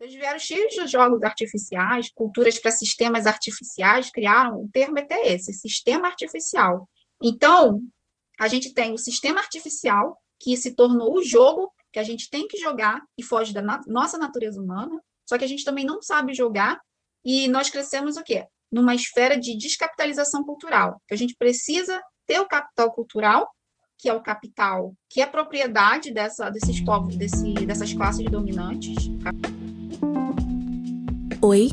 Eles vieram cheios de jogos artificiais, culturas para sistemas artificiais, criaram o termo até esse, sistema artificial. Então, a gente tem o sistema artificial, que se tornou o jogo que a gente tem que jogar e foge da na nossa natureza humana, só que a gente também não sabe jogar, e nós crescemos o quê? Numa esfera de descapitalização cultural. A gente precisa ter o capital cultural, que é o capital, que é propriedade dessa, desses povos, desse, dessas classes dominantes. Oi,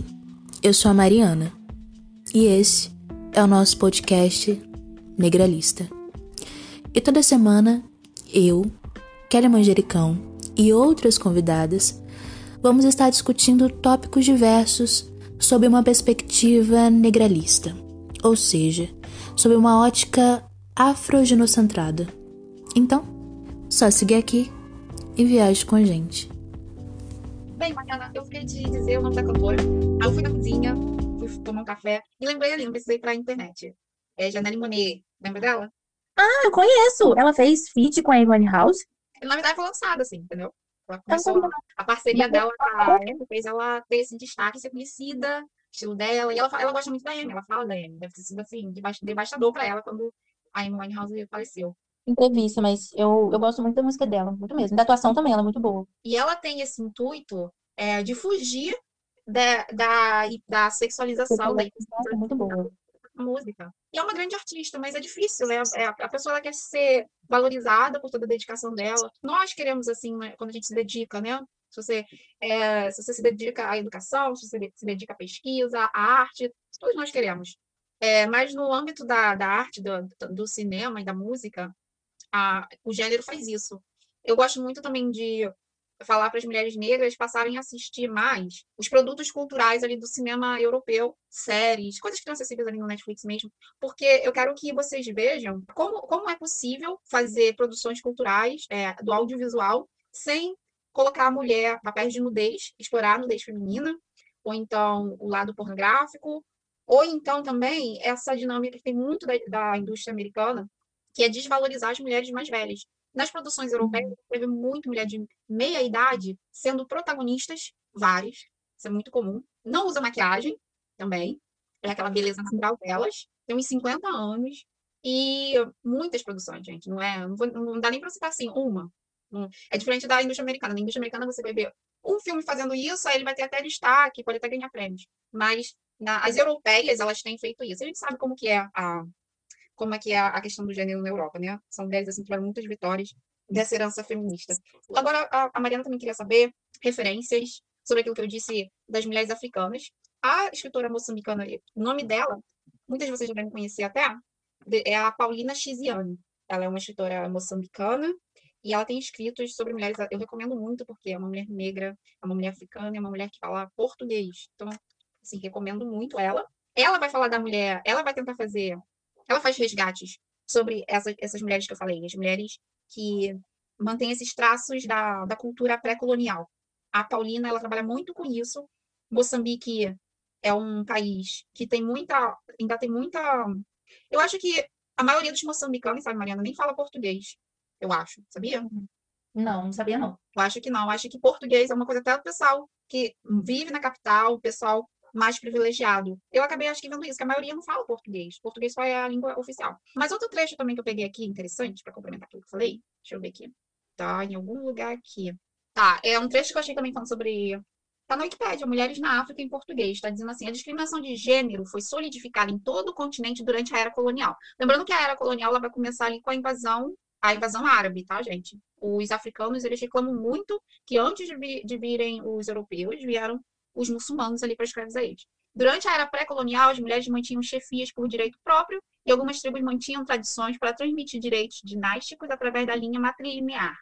eu sou a Mariana e esse é o nosso podcast Negralista. E toda semana eu, Kelly Manjericão e outras convidadas vamos estar discutindo tópicos diversos sob uma perspectiva negralista, ou seja, sob uma ótica afrogenocentrada. Então, só seguir aqui e viaje com a gente. Bem, eu fiquei de dizer o nome da cantora. Aí eu fui na cozinha, fui tomar um café e lembrei ali, não precisei pra internet. É Janelle Monet, lembra dela? Ah, eu conheço! Ela fez feat com a Amy House. Na verdade, foi lançada, assim, entendeu? Ela começou, a parceria dela com a Amy fez ela ter esse destaque, ser conhecida, estilo dela. E ela, ela gosta muito da Amy, ela fala da Amy. Deve ter sido, assim, devastador pra ela quando a Amy Winehouse faleceu entrevista, mas eu, eu gosto muito da música dela, muito mesmo. Da atuação também, ela é muito boa. E ela tem esse intuito é, de fugir da, da, da sexualização da é muito boa. música. E é uma grande artista, mas é difícil, né? É, a pessoa quer ser valorizada por toda a dedicação dela. Nós queremos, assim, né, quando a gente se dedica, né? Se você, é, se você se dedica à educação, se você se dedica à pesquisa, à arte, todos nós queremos. É, mas no âmbito da, da arte, do, do cinema e da música, a, o gênero faz isso. Eu gosto muito também de falar para as mulheres negras passarem a assistir mais os produtos culturais ali do cinema europeu, séries, coisas que estão acessíveis ali no Netflix mesmo, porque eu quero que vocês vejam como, como é possível fazer produções culturais é, do audiovisual sem colocar a mulher papéis de nudez, explorar a nudez feminina, ou então o lado pornográfico, ou então também essa dinâmica que tem muito da, da indústria americana, que é desvalorizar as mulheres mais velhas. Nas produções europeias, uhum. teve muito mulher de meia idade sendo protagonistas, várias, isso é muito comum. Não usa maquiagem também, é aquela beleza natural delas, tem uns 50 anos, e muitas produções, gente, não é? Não, vou, não dá nem para citar assim, uma. É diferente da indústria americana. Na indústria americana, você vai ver um filme fazendo isso, aí ele vai ter até destaque, pode até ganhar prêmios. Mas na, as europeias, elas têm feito isso. A gente sabe como que é a, como é que é a questão do gênero na Europa, né? São mulheres assim, que tiveram muitas vitórias dessa herança feminista. Agora, a, Mariana também queria saber referências sobre aquilo que eu disse das mulheres africanas. A escritora moçambicana, o nome dela, muitas de vocês devem conhecer até, é a Paulina Chiziane. Ela é uma escritora moçambicana e ela tem escritos sobre mulheres. Eu recomendo muito porque é uma mulher negra, é uma mulher africana, é uma mulher que fala português. Então, assim, recomendo muito ela. Ela vai falar da mulher, ela vai tentar fazer ela faz resgates sobre essa, essas mulheres que eu falei, as mulheres que mantêm esses traços da, da cultura pré-colonial. A Paulina, ela trabalha muito com isso. Moçambique é um país que tem muita, ainda tem muita... Eu acho que a maioria dos moçambicanos, sabe, Mariana, nem fala português, eu acho, sabia? Não, não sabia não. Eu acho que não, eu acho que português é uma coisa até do pessoal que vive na capital, o pessoal mais privilegiado. Eu acabei vendo isso, que a maioria não fala português. Português só é a língua oficial. Mas outro trecho também que eu peguei aqui, interessante, para complementar aquilo que eu falei, deixa eu ver aqui. Tá em algum lugar aqui. Tá, é um trecho que eu achei também falando sobre Está na Wikipédia, Mulheres na África em português. Está dizendo assim: a discriminação de gênero foi solidificada em todo o continente durante a era colonial. Lembrando que a era colonial ela vai começar ali com a invasão, a invasão árabe, tá, gente? Os africanos eles reclamam muito que antes de virem os europeus, vieram os muçulmanos ali para escravizar eles. Durante a era pré-colonial, as mulheres mantinham chefias por direito próprio e algumas tribos mantinham tradições para transmitir direitos dinásticos através da linha matrilinear.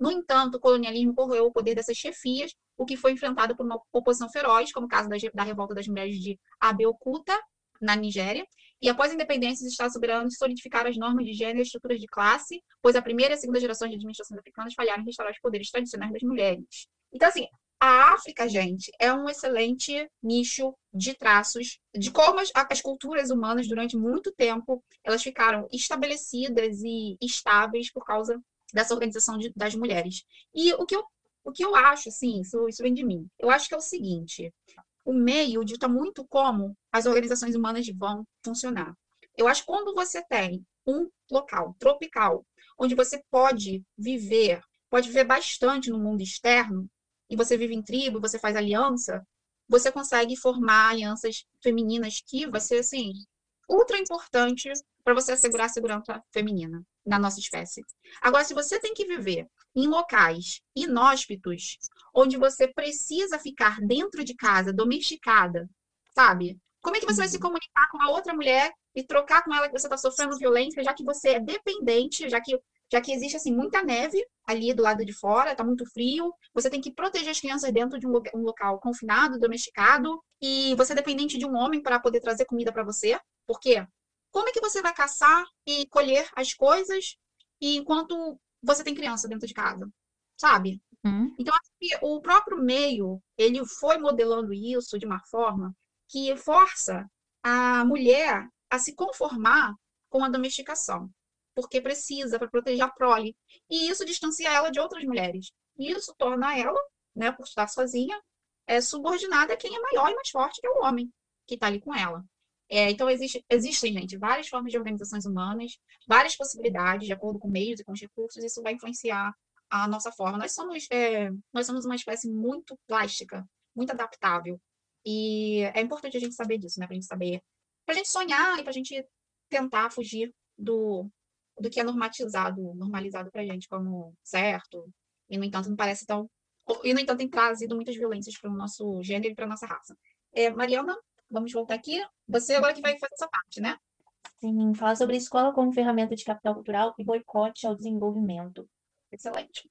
No entanto, o colonialismo corroeu o poder dessas chefias, o que foi enfrentado por uma oposição feroz, como o caso da, revolta das mulheres de Abeokuta, na Nigéria, e após a independência, os Estados soberanos solidificaram as normas de gênero e estruturas de classe, pois a primeira e a segunda gerações de administrações africanas falharam em restaurar os poderes tradicionais das mulheres. Então, assim, a África, gente, é um excelente nicho de traços de como as, as, culturas humanas, durante muito tempo, elas ficaram estabelecidas e estáveis por causa dessa organização de, das mulheres. E o que eu O que eu acho, assim, isso, isso vem de mim. Eu acho que é o seguinte: o meio dita muito como as organizações humanas vão funcionar. Eu acho que quando você tem um local tropical, onde você pode viver, pode viver bastante no mundo externo, e você vive em tribo, você faz aliança, você consegue formar alianças femininas que vai ser assim ultra importante para você assegurar a segurança feminina na nossa espécie. Agora, se você tem que viver em locais inóspitos, onde você precisa ficar dentro de casa, domesticada, sabe? Como é que você vai se uhum. comunicar com a outra mulher e trocar com ela que você está sofrendo violência, já que você é dependente, já que já que existe assim muita neve ali do lado de fora, está muito frio, você tem que proteger as crianças dentro de um, um local confinado, domesticado, e você é dependente de um homem para poder trazer comida para você. Por quê? Como é que você vai caçar e colher as coisas e enquanto você tem criança dentro de casa? Sabe? Hum. Então, acho que o próprio meio, ele foi modelando isso de uma forma que força a mulher a se conformar com a domesticação porque precisa para proteger a prole. E isso distancia ela de outras mulheres. E isso torna ela, né, por estar sozinha, é, subordinada a quem é maior e mais forte, que é o homem que está ali com ela. É, então, existe, existem, gente, várias formas de organizações humanas, várias possibilidades, de acordo com meios e com os recursos, isso vai influenciar a nossa forma. Nós somos, é, nós somos uma espécie muito plástica, muito adaptável. E é importante a gente saber disso, né? A gente saber, para a gente sonhar e para a gente tentar fugir do, do que é normatizado, normalizado para gente como certo, e no entanto não parece tão. E no entanto tem trazido muitas violências para o nosso gênero e para nossa raça. É, Mariana, vamos voltar aqui. Você agora que vai fazer essa parte, né? Sim, falar sobre escola como ferramenta de capital cultural e boicote ao desenvolvimento. Excelente.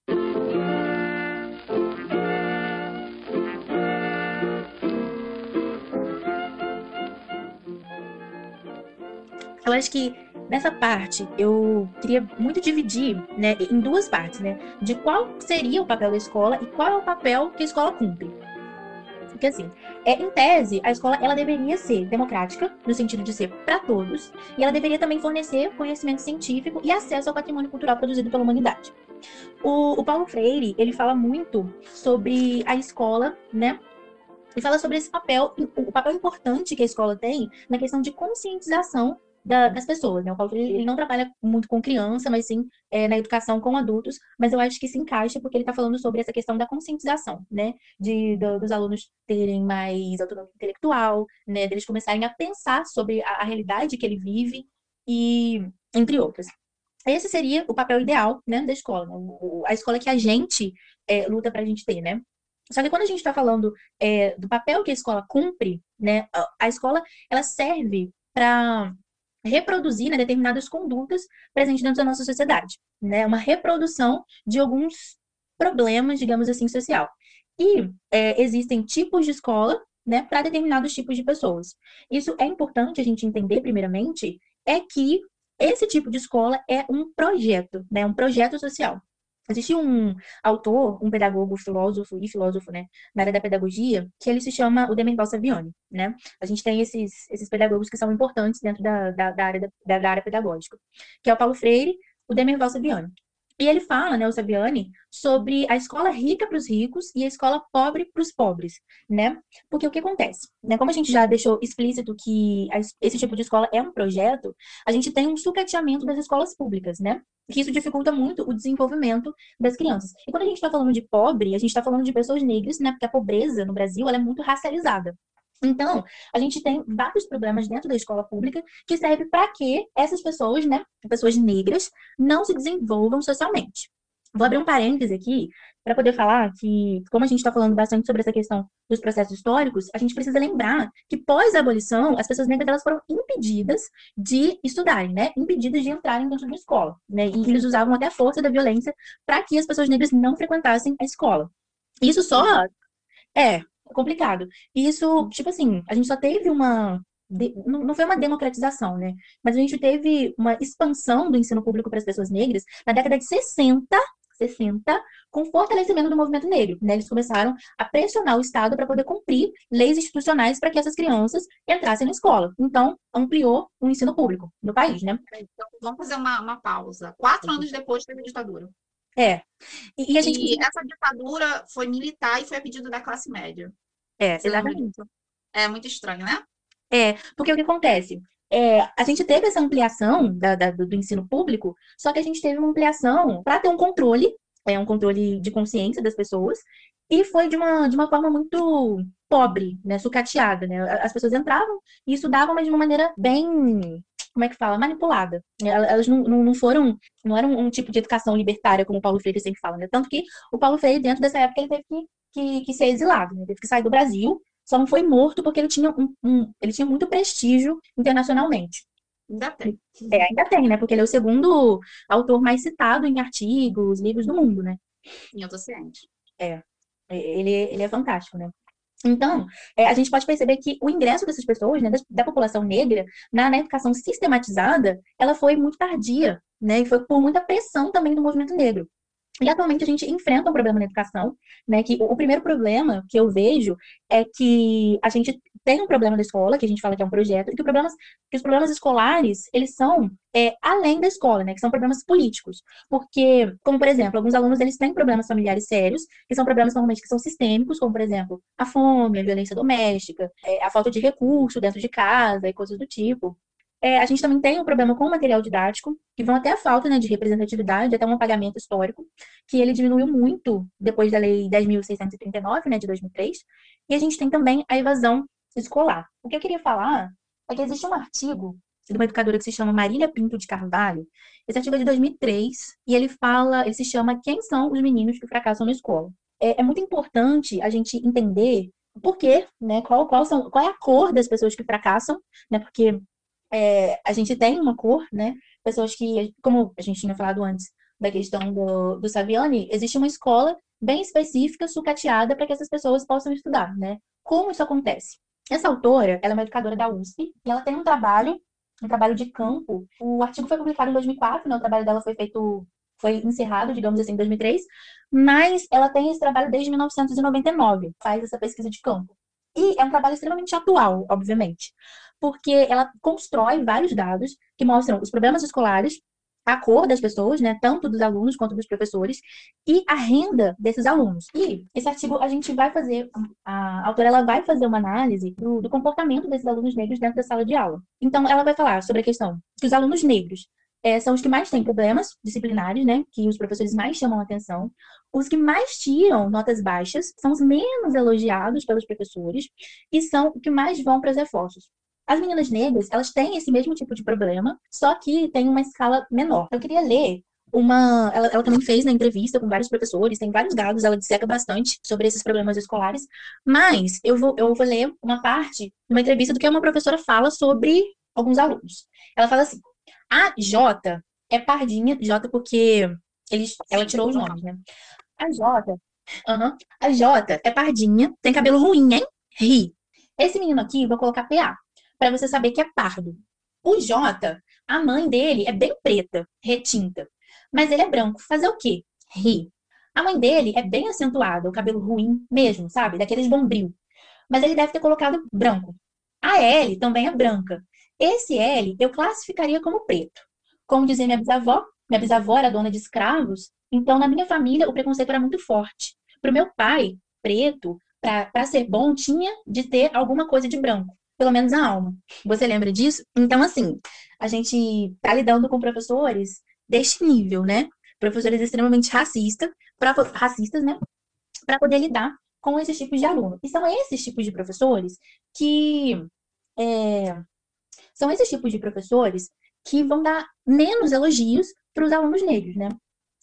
Eu acho que Nessa parte, eu queria muito dividir né, em duas partes, né? De qual seria o papel da escola e qual é o papel que a escola cumpre. Porque assim, é, em tese, a escola ela deveria ser democrática, no sentido de ser para todos, e ela deveria também fornecer conhecimento científico e acesso ao patrimônio cultural produzido pela humanidade. O, o Paulo Freire, ele fala muito sobre a escola, né? Ele fala sobre esse papel, o papel importante que a escola tem na questão de conscientização da, das pessoas, né? O Paulo ele, não trabalha muito com criança, mas sim é, na educação com adultos, mas eu acho que se encaixa porque ele está falando sobre essa questão da conscientização, né? De, do, dos alunos terem mais autonomia intelectual, né? Deles começarem a pensar sobre a, a realidade que ele vive e entre outras. Esse seria o papel ideal, né, da escola, né? a escola que a gente é, luta para a gente ter, né? Só que quando a gente está falando é, do papel que a escola cumpre, né, a escola ela serve para reproduzir né, determinadas condutas presentes dentro da nossa sociedade, né? Uma reprodução de alguns problemas, digamos assim, social. E é, existem tipos de escola, né, para determinados tipos de pessoas. Isso é importante a gente entender, primeiramente, é que esse tipo de escola é um projeto, né, um projeto social. Existe um autor, um pedagogo, filósofo e filósofo, né, na área da pedagogia, que ele se chama o Demerval Saviani, né? A gente tem esses, esses pedagogos que são importantes dentro da, da, da área, da, da, área pedagógica, que é o Paulo Freire, o Demerval Saviani. E ele fala, né, o Saviani, sobre a escola rica para os ricos e a escola pobre para os pobres, né? Porque o que acontece? Né? Como a gente já deixou explícito que esse tipo de escola é um projeto, a gente tem um sucateamento das escolas públicas, né? Que isso dificulta muito o desenvolvimento das crianças. E quando a gente está falando de pobre, a gente está falando de pessoas negras, né? Porque a pobreza no Brasil ela é muito racializada. Então, a gente tem vários problemas dentro da escola pública que serve para que essas pessoas, né, pessoas negras, não se desenvolvam socialmente. Vou abrir um parêntese aqui para poder falar que, como a gente está falando bastante sobre essa questão dos processos históricos, a gente precisa lembrar que pós a abolição, as pessoas negras elas foram impedidas de estudarem, né? Impedidas de entrarem dentro da escola, né? E eles usavam até a força da violência para que as pessoas negras não frequentassem a escola. Isso só é complicado. E isso, tipo assim, a gente só teve uma. Não, não foi uma democratização, né? Mas a gente teve uma expansão do ensino público para as pessoas negras na década de 60, 60, com fortalecimento do movimento negro. Né? Eles começaram a pressionar o Estado para poder cumprir leis institucionais para que essas crianças entrassem na escola. Então, ampliou o ensino público no país, né? Então, vamos fazer uma, uma pausa. Quatro anos depois teve a ditadura. É. E, e, gente... e essa ditadura foi militar e foi a pedido da classe média. É, exatamente. É muito estranho, né? É, porque o que acontece? É, a gente teve essa ampliação da, da, do ensino público, só que a gente teve uma ampliação para ter um controle, é um controle de consciência das pessoas, e foi de uma, de uma forma muito pobre, né, sucateada, né? As pessoas entravam e estudavam, mas de uma maneira bem, como é que fala, manipulada. Elas não, não, não foram, não era um, tipo de educação libertária, como o Paulo Freire sempre fala, né? Tanto que o Paulo Freire, dentro dessa época, ele teve que, que, que ser exilado, né? Teve que sair do Brasil só não foi morto porque ele tinha, um, um, ele tinha muito prestígio internacionalmente. Ainda tem. É, ainda tem, né? Porque ele é o segundo autor mais citado em artigos, livros do mundo, né? Eu tô ciente. É. Ele, ele é fantástico, né? Então, é, a gente pode perceber que o ingresso dessas pessoas, né, da, população negra, na, na, educação sistematizada, ela foi muito tardia, né? E foi por muita pressão também do movimento negro. E atualmente a gente enfrenta um problema na educação, né? Que o primeiro problema que eu vejo é que a gente tem um problema da escola, que a gente fala que é um projeto, e que, problemas, que os problemas escolares, eles são é, além da escola, né? Que são problemas políticos. Porque, como por exemplo, alguns alunos eles têm problemas familiares sérios, que são problemas normalmente que são sistêmicos, como por exemplo, a fome, a violência doméstica, é, a falta de recurso dentro de casa e coisas do tipo. É, a gente também tem um problema com o material didático, que vão até a falta né, de representatividade, até um apagamento histórico, que ele diminuiu muito depois da Lei 10.639, né, de 2003. E a gente tem também a evasão escolar. O que eu queria falar é que existe um artigo de uma educadora que se chama Marília Pinto de Carvalho. Esse artigo é de 2003 e ele fala, ele se chama Quem são os meninos que fracassam na escola? É, é muito importante a gente entender por quê, né? Qual, qual, são, qual é a cor das pessoas que fracassam, né? Porque é, a gente tem uma cor, né? Pessoas que, como a gente tinha falado antes da questão do, do Saviani, existe uma escola bem específica, sucateada, para que essas pessoas possam estudar, né? Como isso acontece? Essa autora, ela é uma educadora da USP, e ela tem um trabalho, um trabalho de campo. O artigo foi publicado em 2004, né? O trabalho dela foi feito, foi encerrado, digamos assim, em 2003, mas ela tem esse trabalho desde 1999, faz essa pesquisa de campo. E é um trabalho extremamente atual, obviamente porque ela constrói vários dados que mostram os problemas escolares, a cor das pessoas, né, tanto dos alunos quanto dos professores, e a renda desses alunos. E esse artigo a gente vai fazer, a autora ela vai fazer uma análise do, do comportamento desses alunos negros dentro da sala de aula. Então, ela vai falar sobre a questão que os alunos negros é, são os que mais têm problemas disciplinares, né? Que os professores mais chamam a atenção. Os que mais tiram notas baixas são os menos elogiados pelos professores e são os que mais vão para os reforços. As meninas negras, elas têm esse mesmo tipo de problema, só que tem uma escala menor. Eu queria ler uma. Ela, ela, também fez na entrevista com vários professores, tem vários dados, ela disseca bastante sobre esses problemas escolares, mas eu vou, eu vou ler uma parte de uma entrevista do que uma professora fala sobre alguns alunos. Ela fala assim: a J é pardinha, J porque eles, ela tirou os nomes, né? A J, uhum, a J é pardinha, tem cabelo ruim, hein? Ri. Esse menino aqui, vou colocar PA para você saber que é pardo. O Jota, a mãe dele é bem preta, retinta, mas ele é branco. Fazer o quê? Rir. A mãe dele é bem acentuada, o cabelo ruim mesmo, sabe? Daqueles bombril. Mas ele deve ter colocado branco. A L também é branca. Esse L eu classificaria como preto. Como dizia minha bisavó, minha bisavó era dona de escravos, então na minha família o preconceito era muito forte. Para o meu pai, preto, para ser bom, tinha de ter alguma coisa de branco pelo menos a alma. Você lembra disso? Então, assim, a gente está lidando com professores deste nível, né? Professores extremamente racistas, pra, racistas, né? Para poder lidar com esses tipos de aluno. E são esses tipos de professores que. É, são esses tipos de professores que vão dar menos elogios para os alunos negros, né?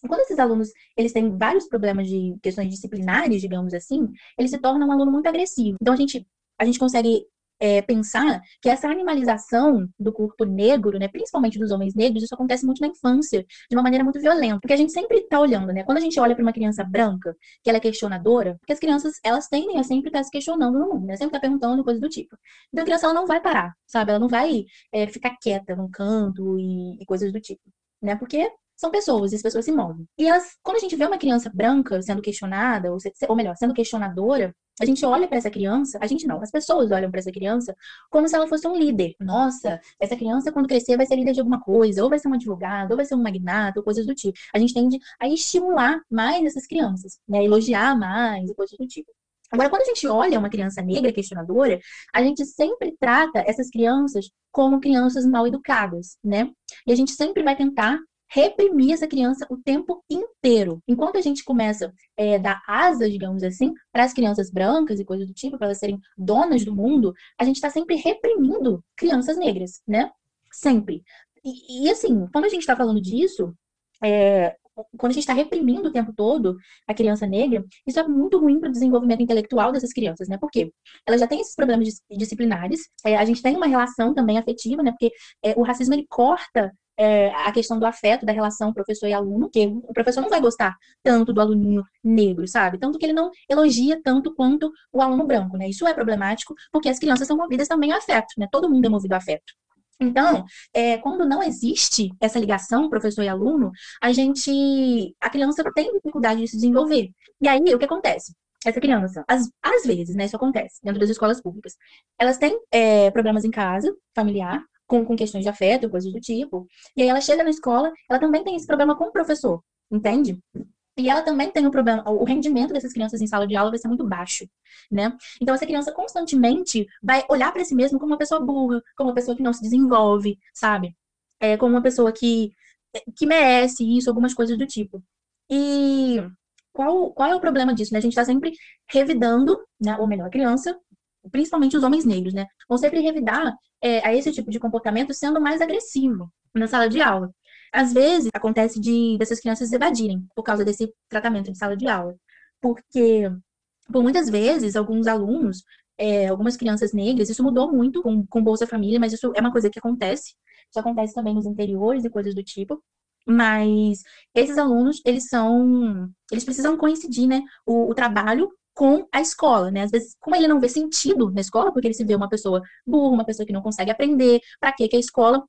Quando esses alunos eles têm vários problemas de questões disciplinares, digamos assim, eles se tornam um aluno muito agressivo. Então a gente a gente consegue é, pensar que essa animalização do corpo negro, né, principalmente dos homens negros, isso acontece muito na infância, de uma maneira muito violenta. Porque a gente sempre está olhando, né? Quando a gente olha para uma criança branca, que ela é questionadora, porque as crianças, elas tendem a sempre estar tá se questionando no mundo, né? Sempre estar tá perguntando coisas do tipo. Então a criança, ela não vai parar, sabe? Ela não vai é, ficar quieta num canto e, e coisas do tipo, né? Porque são pessoas, e as pessoas se movem. E elas, quando a gente vê uma criança branca sendo questionada, ou, ou melhor, sendo questionadora, A gente olha para essa criança, a gente não, as pessoas olham para essa criança como se ela fosse um líder. Nossa, essa criança quando crescer vai ser líder de alguma coisa, ou vai ser um advogado, ou vai ser um magnata, ou coisas do tipo. A gente tende a estimular mais essas crianças, né? Elogiar mais, coisas do tipo. Agora, quando a gente olha uma criança negra questionadora, a gente sempre trata essas crianças como crianças mal educadas, né? E a gente sempre vai tentar reprimir essa criança o tempo inteiro. Enquanto a gente começa a é, dar asas, digamos assim, para as crianças brancas e coisas do tipo, para elas serem donas do mundo, a gente está sempre reprimindo crianças negras, né? Sempre. E, e assim, quando a gente está falando disso, é, quando a gente está reprimindo o tempo todo a criança negra, isso é muito ruim para o desenvolvimento intelectual dessas crianças, né? Porque elas já têm esses problemas disciplinares, é, a gente tem uma relação também afetiva, né? Porque é, o racismo ele corta é, a questão do afeto, da relação professor e aluno, que o professor não vai gostar tanto do aluninho negro, sabe? Tanto que ele não elogia tanto quanto o aluno branco, né? Isso é problemático, porque as crianças são movidas também a afeto, né? Todo mundo é movido a afeto. Então, é, quando não existe essa ligação professor e aluno, a gente, a criança tem dificuldade de se desenvolver. E aí, o que acontece? Essa criança, às, às vezes, né, isso acontece dentro das escolas públicas, elas têm é, problemas em casa, familiar, com, com questões de afeto, coisas do tipo, e aí ela chega na escola, ela também tem esse problema com o professor, entende? E ela também tem um problema, o rendimento dessas crianças em sala de aula vai ser muito baixo, né? Então essa criança constantemente vai olhar para si mesma como uma pessoa burra, como uma pessoa que não se desenvolve, sabe? É, como uma pessoa que que merece isso, algumas coisas do tipo. E qual, qual é o problema disso, né? A gente está sempre revidando, né? Ou melhor, a criança, principalmente os homens negros, né? Vão sempre revidar é, a esse tipo de comportamento sendo mais agressivo na sala de aula. Às vezes, acontece de dessas crianças evadirem por causa desse tratamento de sala de aula. Porque, por muitas vezes, alguns alunos, é, algumas crianças negras, isso mudou muito com, com Bolsa Família, mas isso é uma coisa que acontece. Isso acontece também nos interiores e coisas do tipo. Mas esses alunos, eles são. Eles precisam coincidir, né? O, o trabalho com a escola, né? Às vezes, como ele não vê sentido na escola, porque ele se vê uma pessoa burra, uma pessoa que não consegue aprender, para que a escola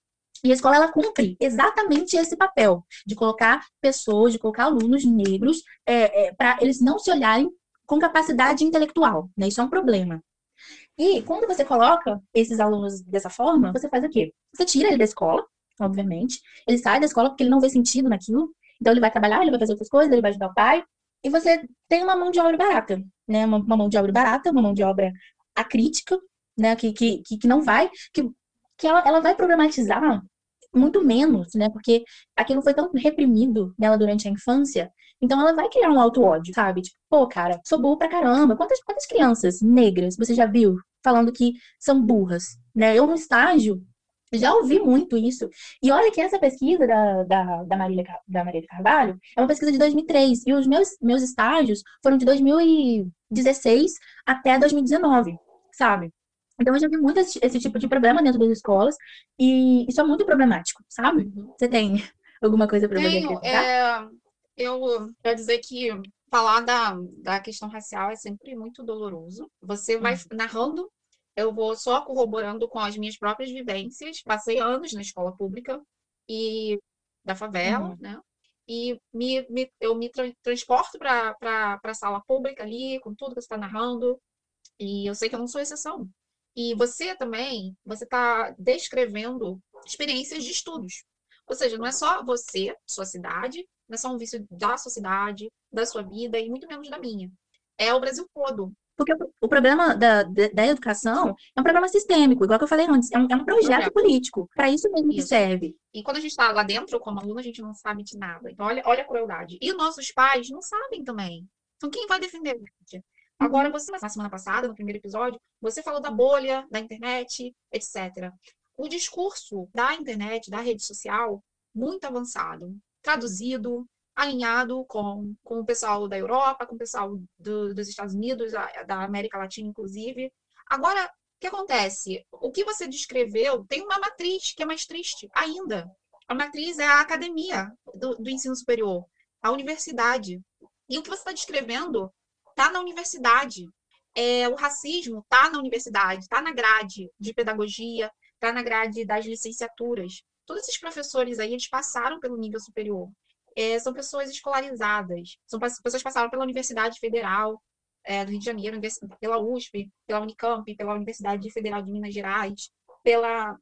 e a escola ela cumpre exatamente esse papel de colocar pessoas, de colocar alunos negros é, é, para eles não se olharem com capacidade intelectual, né? Isso é um problema. E quando você coloca esses alunos dessa forma, você faz o quê? Você tira ele da escola, obviamente. Ele sai da escola porque ele não vê sentido naquilo. Então ele vai trabalhar, ele vai fazer outras coisas, ele vai ajudar o pai. E você tem uma mão de obra barata, né? Uma, uma mão de obra barata, uma mão de obra acrítica, né? Que, que, que não vai, que que ela, ela vai problematizar muito menos, né? Porque aquilo foi tão reprimido nela durante a infância. Então ela vai criar um auto-ódio, sabe? Tipo, pô, cara, sou burro pra caramba. Quantas, quantas crianças negras você já viu falando que são burras, né? Eu no estágio já ouvi muito isso. E olha que essa pesquisa da, da, da, Marília, da Maria Carvalho é uma pesquisa de 2003. E os meus, meus estágios foram de 2016 até 2019, sabe? Então, eu já vi muito esse, esse, tipo de problema dentro das escolas, e isso é muito problemático, sabe? Uhum. Você tem alguma coisa para poder acrescentar? É, eu quero dizer que falar da, da questão racial é sempre muito doloroso. Você vai uhum. narrando, eu vou só corroborando com as minhas próprias vivências. Passei anos na escola pública e da favela, uhum. né? E me, me, eu me tra transporto para a sala pública ali, com tudo que você está narrando, e eu sei que eu não sou exceção. E você também, você está descrevendo experiências de estudos. Ou seja, não é só você, sua cidade, não é só um vício da sociedade, da sua vida e muito menos da minha. É o Brasil todo. Porque o problema da, da, educação é um problema sistêmico, igual que eu falei antes, é um, é um projeto político. Para isso mesmo isso. que serve. E quando a gente está lá dentro, como aluno, a gente não sabe de nada. Então, olha, olha a crueldade. E os nossos pais não sabem também. Então, quem vai defender? Agora, você, na semana passada, no primeiro episódio, você falou da bolha, da internet, etc. O discurso da internet, da rede social, muito avançado, traduzido, alinhado com, com o pessoal da Europa, com o pessoal do, dos Estados Unidos, da América Latina, inclusive. Agora, o que acontece? O que você descreveu tem uma matriz que é mais triste ainda. A matriz é a academia do, do ensino superior, a universidade. E o que você está descrevendo está na universidade. É, o racismo está na universidade, está na grade de pedagogia, está na grade das licenciaturas. Todos esses professores aí, eles passaram pelo nível superior. É, são pessoas escolarizadas, são pessoas que passaram pela Universidade Federal, é, do Rio de Janeiro, pela USP, pela Unicamp, pela Universidade Federal de Minas Gerais, pela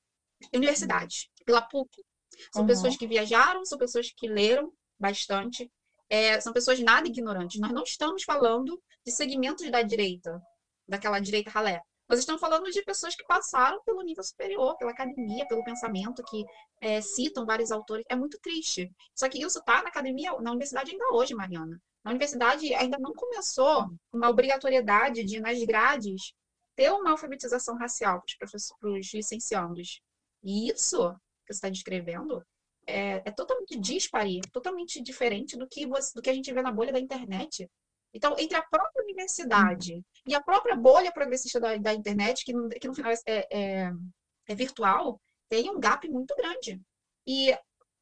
universidade, pela PUC. São uhum. pessoas que viajaram, são pessoas que leram bastante, é, são pessoas nada ignorantes. Nós não estamos falando de segmentos da direita, daquela direita ralé. Nós estamos falando de pessoas que passaram pelo nível superior, pela academia, pelo pensamento, que é, citam vários autores. É muito triste. Só que isso está na academia, na universidade ainda hoje, Mariana. Na universidade ainda não começou uma obrigatoriedade de, nas grades, ter uma alfabetização racial para os licenciandos. E isso que você está descrevendo é, é, totalmente dispare, totalmente diferente do que, você, do que a gente vê na bolha da internet. Então, entre a própria universidade e a própria bolha progressista da, da internet, que, que no final é, é, é, virtual, tem um gap muito grande. E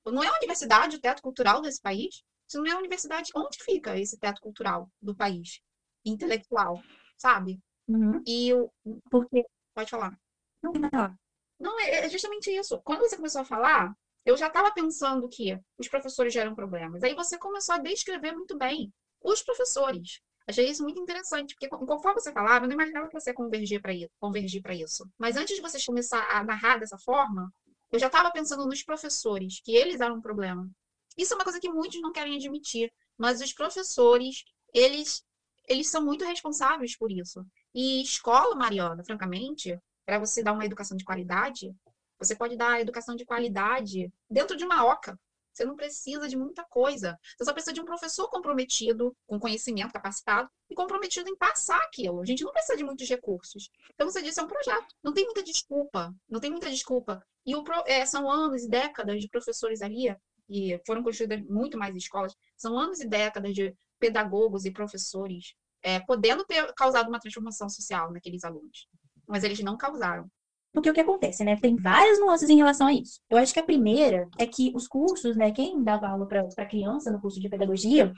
não é a universidade o teto cultural desse país? Se não é a universidade, onde fica esse teto cultural do país? Intelectual, sabe? Uhum. E o. Porque. Pode falar. Não, não. Não, é, é justamente isso. Quando você começou a falar, eu já estava pensando que os professores geram problemas. Aí você começou a descrever muito bem os professores. Achei isso muito interessante, porque conforme você falava, eu não imaginava que você ia convergir para isso, convergir isso. Mas antes de você começar a narrar dessa forma, eu já estava pensando nos professores, que eles eram um problema. Isso é uma coisa que muitos não querem admitir, mas os professores, eles eles são muito responsáveis por isso. E escola, Mariana, francamente, para você dar uma educação de qualidade, você pode dar educação de qualidade dentro de uma oca. Você não precisa de muita coisa. Você só precisa de um professor comprometido, com conhecimento, capacitado, e comprometido em passar aquilo. A gente não precisa de muitos recursos. Então, você disse, é um projeto. Não tem muita desculpa. Não tem muita desculpa. E o, é, são anos e décadas de professores ali, e foram construídas muito mais escolas, são anos e décadas de pedagogos e professores é, podendo ter causado uma transformação social naqueles alunos. Mas eles não causaram. Porque o que acontece, né? Tem várias nuances em relação a isso. Eu acho que a primeira é que os cursos, né? Quem dava aula para criança no curso de pedagogia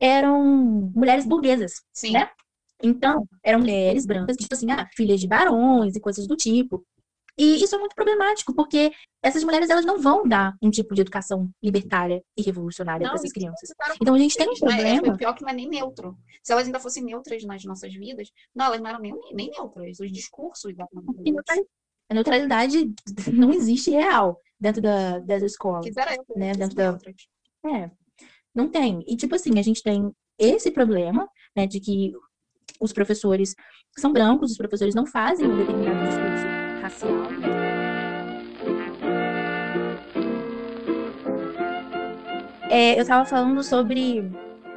eram mulheres burguesas, Sim. né? Então, eram mulheres brancas, tipo assim, ah, filhas de barões e coisas do tipo. E isso é muito problemático, porque essas mulheres elas não vão dar um tipo de educação libertária e revolucionária para essas crianças. Então a gente tem um problema. É, é pior que não é nem neutro. Se elas ainda fossem neutras nas nossas vidas, não, elas não eram nem, nem neutras. Os discursos da a neutralidade não existe real dentro da, das escolas. Quisera eu, né? Dentro da... É, não tem. E, tipo assim, a gente tem esse problema, né, de que os professores são brancos, os professores não fazem um determinado discurso racial. É, eu estava falando sobre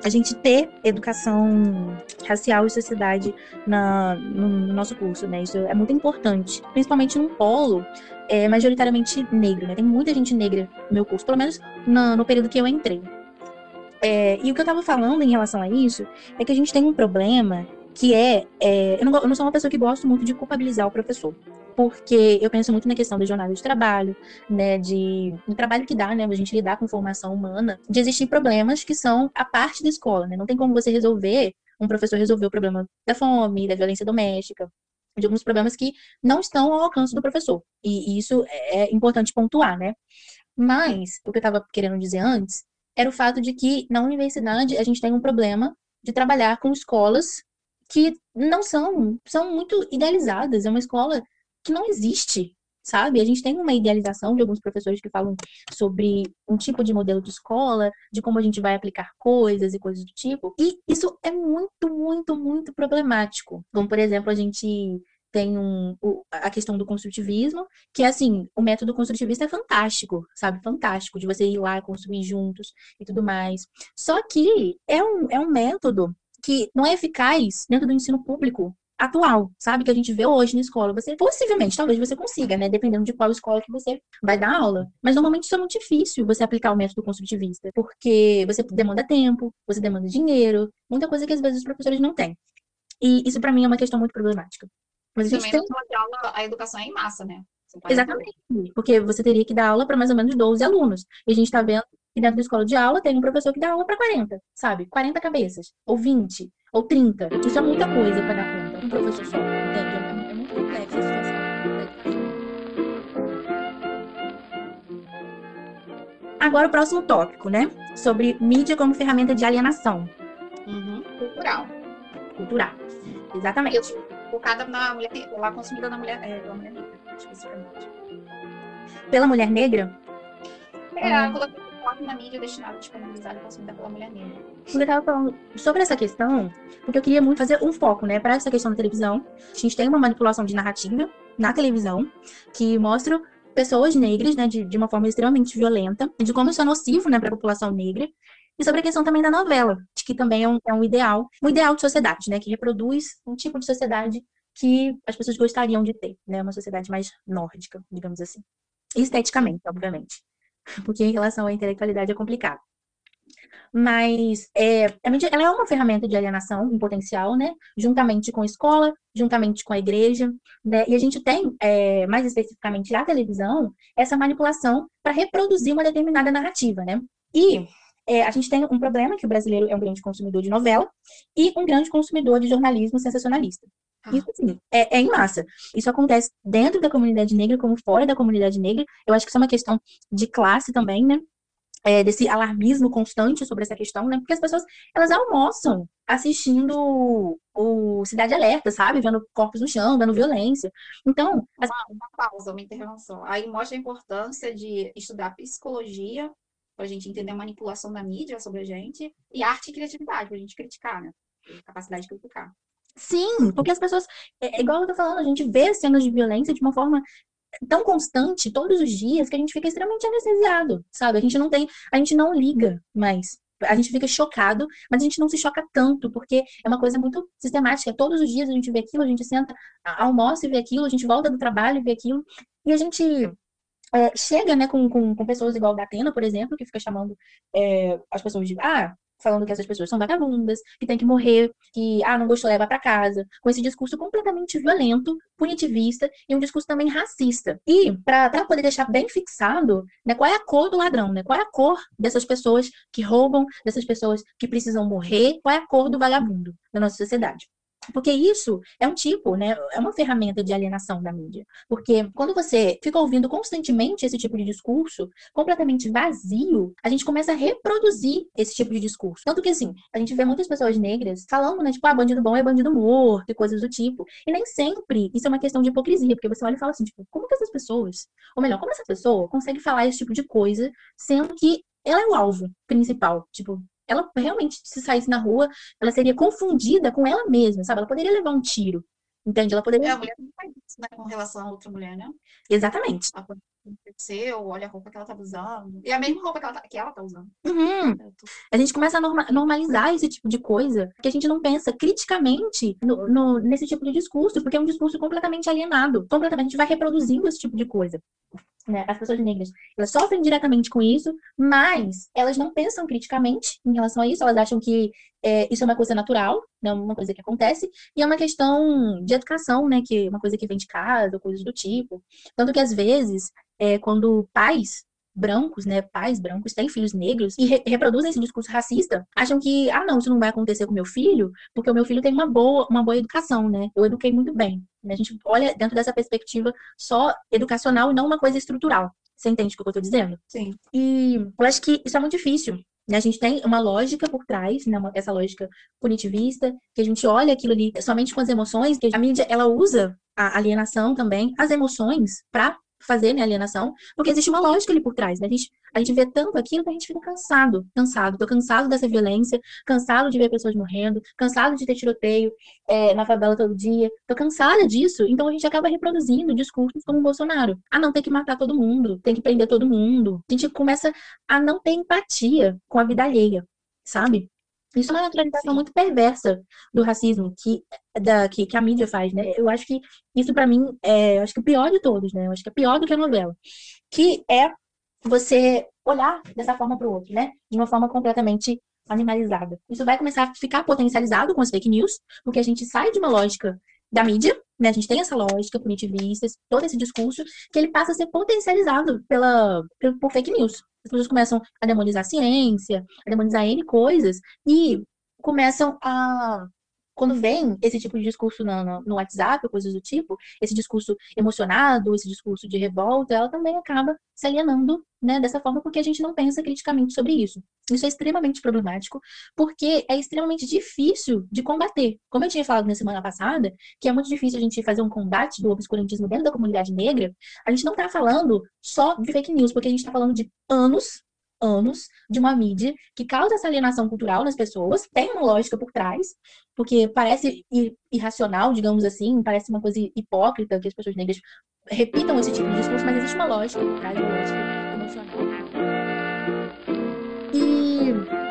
a gente ter educação racial e sociedade na, no, no, nosso curso, né? Isso é muito importante, principalmente num polo é, majoritariamente negro, né? Tem muita gente negra no meu curso, pelo menos no, no período que eu entrei. É, e o que eu estava falando em relação a isso é que a gente tem um problema que é, é eu, não, eu não sou uma pessoa que gosto muito de culpabilizar o professor porque eu penso muito na questão da jornada de trabalho, né, de um trabalho que dá, né, a gente lidar com formação humana, de existir problemas que são a parte da escola, né? Não tem como você resolver, um professor resolver o problema da fome, da violência doméstica, de alguns problemas que não estão ao alcance do professor. E isso é importante pontuar, né? Mas o que eu estava querendo dizer antes era o fato de que na universidade a gente tem um problema de trabalhar com escolas que não são são muito idealizadas. É uma escola que não existe, sabe? A gente tem uma idealização de alguns professores que falam sobre um tipo de modelo de escola, de como a gente vai aplicar coisas e coisas do tipo. E isso é muito, muito, muito problemático. Como, por exemplo, a gente tem um, a questão do construtivismo, que é assim, o método construtivista é fantástico, sabe? Fantástico, de você ir lá construir juntos e tudo mais. Só que é um, é um método que não é eficaz dentro do ensino público atual, sabe? Que a gente vê hoje na escola. Você, possivelmente, talvez você consiga, né? Dependendo de qual escola que você vai dar aula. Mas normalmente isso é muito difícil você aplicar o método construtivista, porque você demanda tempo, você demanda dinheiro, muita coisa que às vezes os professores não têm. E isso para mim é uma questão muito problemática. Mas a gente Também tem... aula, a educação é em massa, né? Exatamente. Porque você teria que dar aula para mais ou menos 12 alunos. E a gente está vendo que dentro da escola de aula tem um professor que dá aula para 40, sabe? 40 cabeças, ou 20, ou 30. Isso é muita coisa para dar conta um professor só, entende? É, é muito complexa a situação Agora o próximo tópico, né? Sobre mídia como ferramenta de alienação. Uhum. Cultural. Cultural. Exatamente. Isso, focada na mulher, lá consumida na mulher, é, pela mulher negra, especificamente. Pela mulher negra, É, a colocação foco na mídia destinada, disponibilizada e consumida pela mulher negra. eu estava falando sobre essa questão, porque eu queria muito fazer um foco, né, para essa questão da televisão. A gente tem uma manipulação de narrativa na televisão que mostra pessoas negras, né, de, de uma forma extremamente violenta, de como isso é nocivo, né, para a população negra. E sobre a questão também da novela, de que também é um, é um ideal, um ideal de sociedade, né, que reproduz um tipo de sociedade que as pessoas gostariam de ter, né, uma sociedade mais nórdica, digamos assim. Esteticamente, obviamente. Porque em relação à intelectualidade é complicado. Mas é, a mídia ela é uma ferramenta de alienação em potencial, né? Juntamente com a escola, juntamente com a igreja, né? E a gente tem, é, mais especificamente na televisão, essa manipulação para reproduzir uma determinada narrativa, né? E é, a gente tem um problema que o brasileiro é um grande consumidor de novela e um grande consumidor de jornalismo sensacionalista. Isso sim, é, é em massa. Isso acontece dentro da comunidade negra como fora da comunidade negra. Eu acho que isso é uma questão de classe também, né? É, desse alarmismo constante sobre essa questão, né? Porque as pessoas, elas almoçam assistindo o Cidade Alerta, sabe? Vendo corpos no chão, vendo violência. Então, as- Uma, uma pausa, uma intervenção. Aí mostra a importância de estudar psicologia para a gente entender a manipulação da mídia sobre a gente e arte e criatividade para a gente criticar, né? Capacidade de criticar. Sim, porque as pessoas, é, é igual eu tô falando, a gente vê cenas de violência de uma forma tão constante todos os dias que a gente fica extremamente anestesiado, sabe? A gente não tem, a gente não liga mais. A gente fica chocado, mas a gente não se choca tanto, porque é uma coisa muito sistemática. Todos os dias a gente vê aquilo, a gente senta, almoça e vê aquilo, a gente volta do trabalho e vê aquilo. E a gente é, chega, né, com, com, com pessoas igual da Atena, por exemplo, que fica chamando é, as pessoas de, ah, falando que essas pessoas são vagabundas, que tem que morrer, que, ah, não gostou, leva pra casa, com esse discurso completamente violento, punitivista e um discurso também racista. E, pra poder deixar bem fixado, né, qual é a cor do ladrão, né, qual é a cor dessas pessoas que roubam, dessas pessoas que precisam morrer, qual é a cor do vagabundo da nossa sociedade. Porque isso é um tipo, né? É uma ferramenta de alienação da mídia. Porque quando você fica ouvindo constantemente esse tipo de discurso, completamente vazio, a gente começa a reproduzir esse tipo de discurso. Tanto que, assim, a gente vê muitas pessoas negras falando, né? Tipo, ah, bandido bom é bandido morto e coisas do tipo. E nem sempre isso é uma questão de hipocrisia, porque você olha e fala assim, tipo, como que essas pessoas, ou melhor, como essa pessoa consegue falar esse tipo de coisa, sendo que ela é o alvo principal? Tipo, ela realmente, se saísse na rua, ela seria confundida com ela mesma, sabe? Ela poderia levar um tiro, entende? Ela É, poderia. a mulher não faz isso, né, com relação a outra mulher, né? Exatamente. Ela pode ou olha a roupa que ela tá usando. E a mesma roupa que ela tá, que ela tá usando. Uhum. É A gente começa a norma- normalizar esse tipo de coisa, porque a gente não pensa criticamente no- no- nesse tipo de discurso, porque é um discurso completamente alienado. Completamente, a gente vai reproduzindo esse tipo de coisa. Né? As pessoas negras, elas sofrem diretamente com isso, mas elas não pensam criticamente em relação a isso, elas acham que é, isso é uma coisa natural, né? uma coisa que acontece, e é uma questão de educação, né? Que é uma coisa que vem de casa, coisas do tipo. Tanto que, às vezes, é, quando pais brancos, né, pais brancos têm filhos negros e re- reproduzem esse discurso racista, acham que, ah, não, isso não vai acontecer com meu filho, porque o meu filho tem uma boa, uma boa educação, né? Eu eduquei muito bem. Né? A gente olha dentro dessa perspectiva só educacional e não uma coisa estrutural. Você entende o que eu tô dizendo? Sim. E eu acho que isso é muito difícil. Né? A gente tem uma lógica por trás, né? uma- essa lógica punitivista, que a gente olha aquilo ali somente com as emoções, que a mídia ela usa a alienação também, as emoções, para fazer né, alienação, porque existe uma lógica ali por trás. Né? A, gente, a gente vê tanto aquilo que a gente fica cansado, cansado. Tô cansado dessa violência, cansado de ver pessoas morrendo, cansado de ter tiroteio é, na favela todo dia. Tô cansada disso. Então a gente acaba reproduzindo discursos como o Bolsonaro. Ah, não, tem que matar todo mundo, tem que prender todo mundo. A gente começa a não ter empatia com a vida alheia, sabe? Isso é uma naturalização Sim. muito perversa do racismo que, da, que, que a mídia faz, né? Eu acho que isso, pra mim, é acho que o pior de todos, né? Eu acho que é pior do que a novela. Que é você olhar dessa forma pro outro, né? De uma forma completamente animalizada. Isso vai começar a ficar potencializado com as fake news, porque a gente sai de uma lógica da mídia, né? A gente tem essa lógica punitivista, todo esse discurso, que ele passa a ser potencializado pela, por fake news. As pessoas começam a demonizar a ciência, a demonizar N coisas, e começam a quando vem esse tipo de discurso no, no, no WhatsApp, coisas do tipo, esse discurso emocionado, esse discurso de revolta, ela também acaba se alienando, né, dessa forma, porque a gente não pensa criticamente sobre isso. Isso é extremamente problemático, porque é extremamente difícil de combater. Como eu tinha falado na semana passada, que é muito difícil a gente fazer um combate do obscurantismo dentro da comunidade negra, a gente não está falando só de fake news, porque a gente está falando de anos anos de uma mídia que causa essa alienação cultural nas pessoas, tem uma lógica por trás, porque parece irracional, digamos assim, parece uma coisa hipócrita que as pessoas negras repitam esse tipo de discurso, mas existe uma lógica por trás, uma lógica emocional.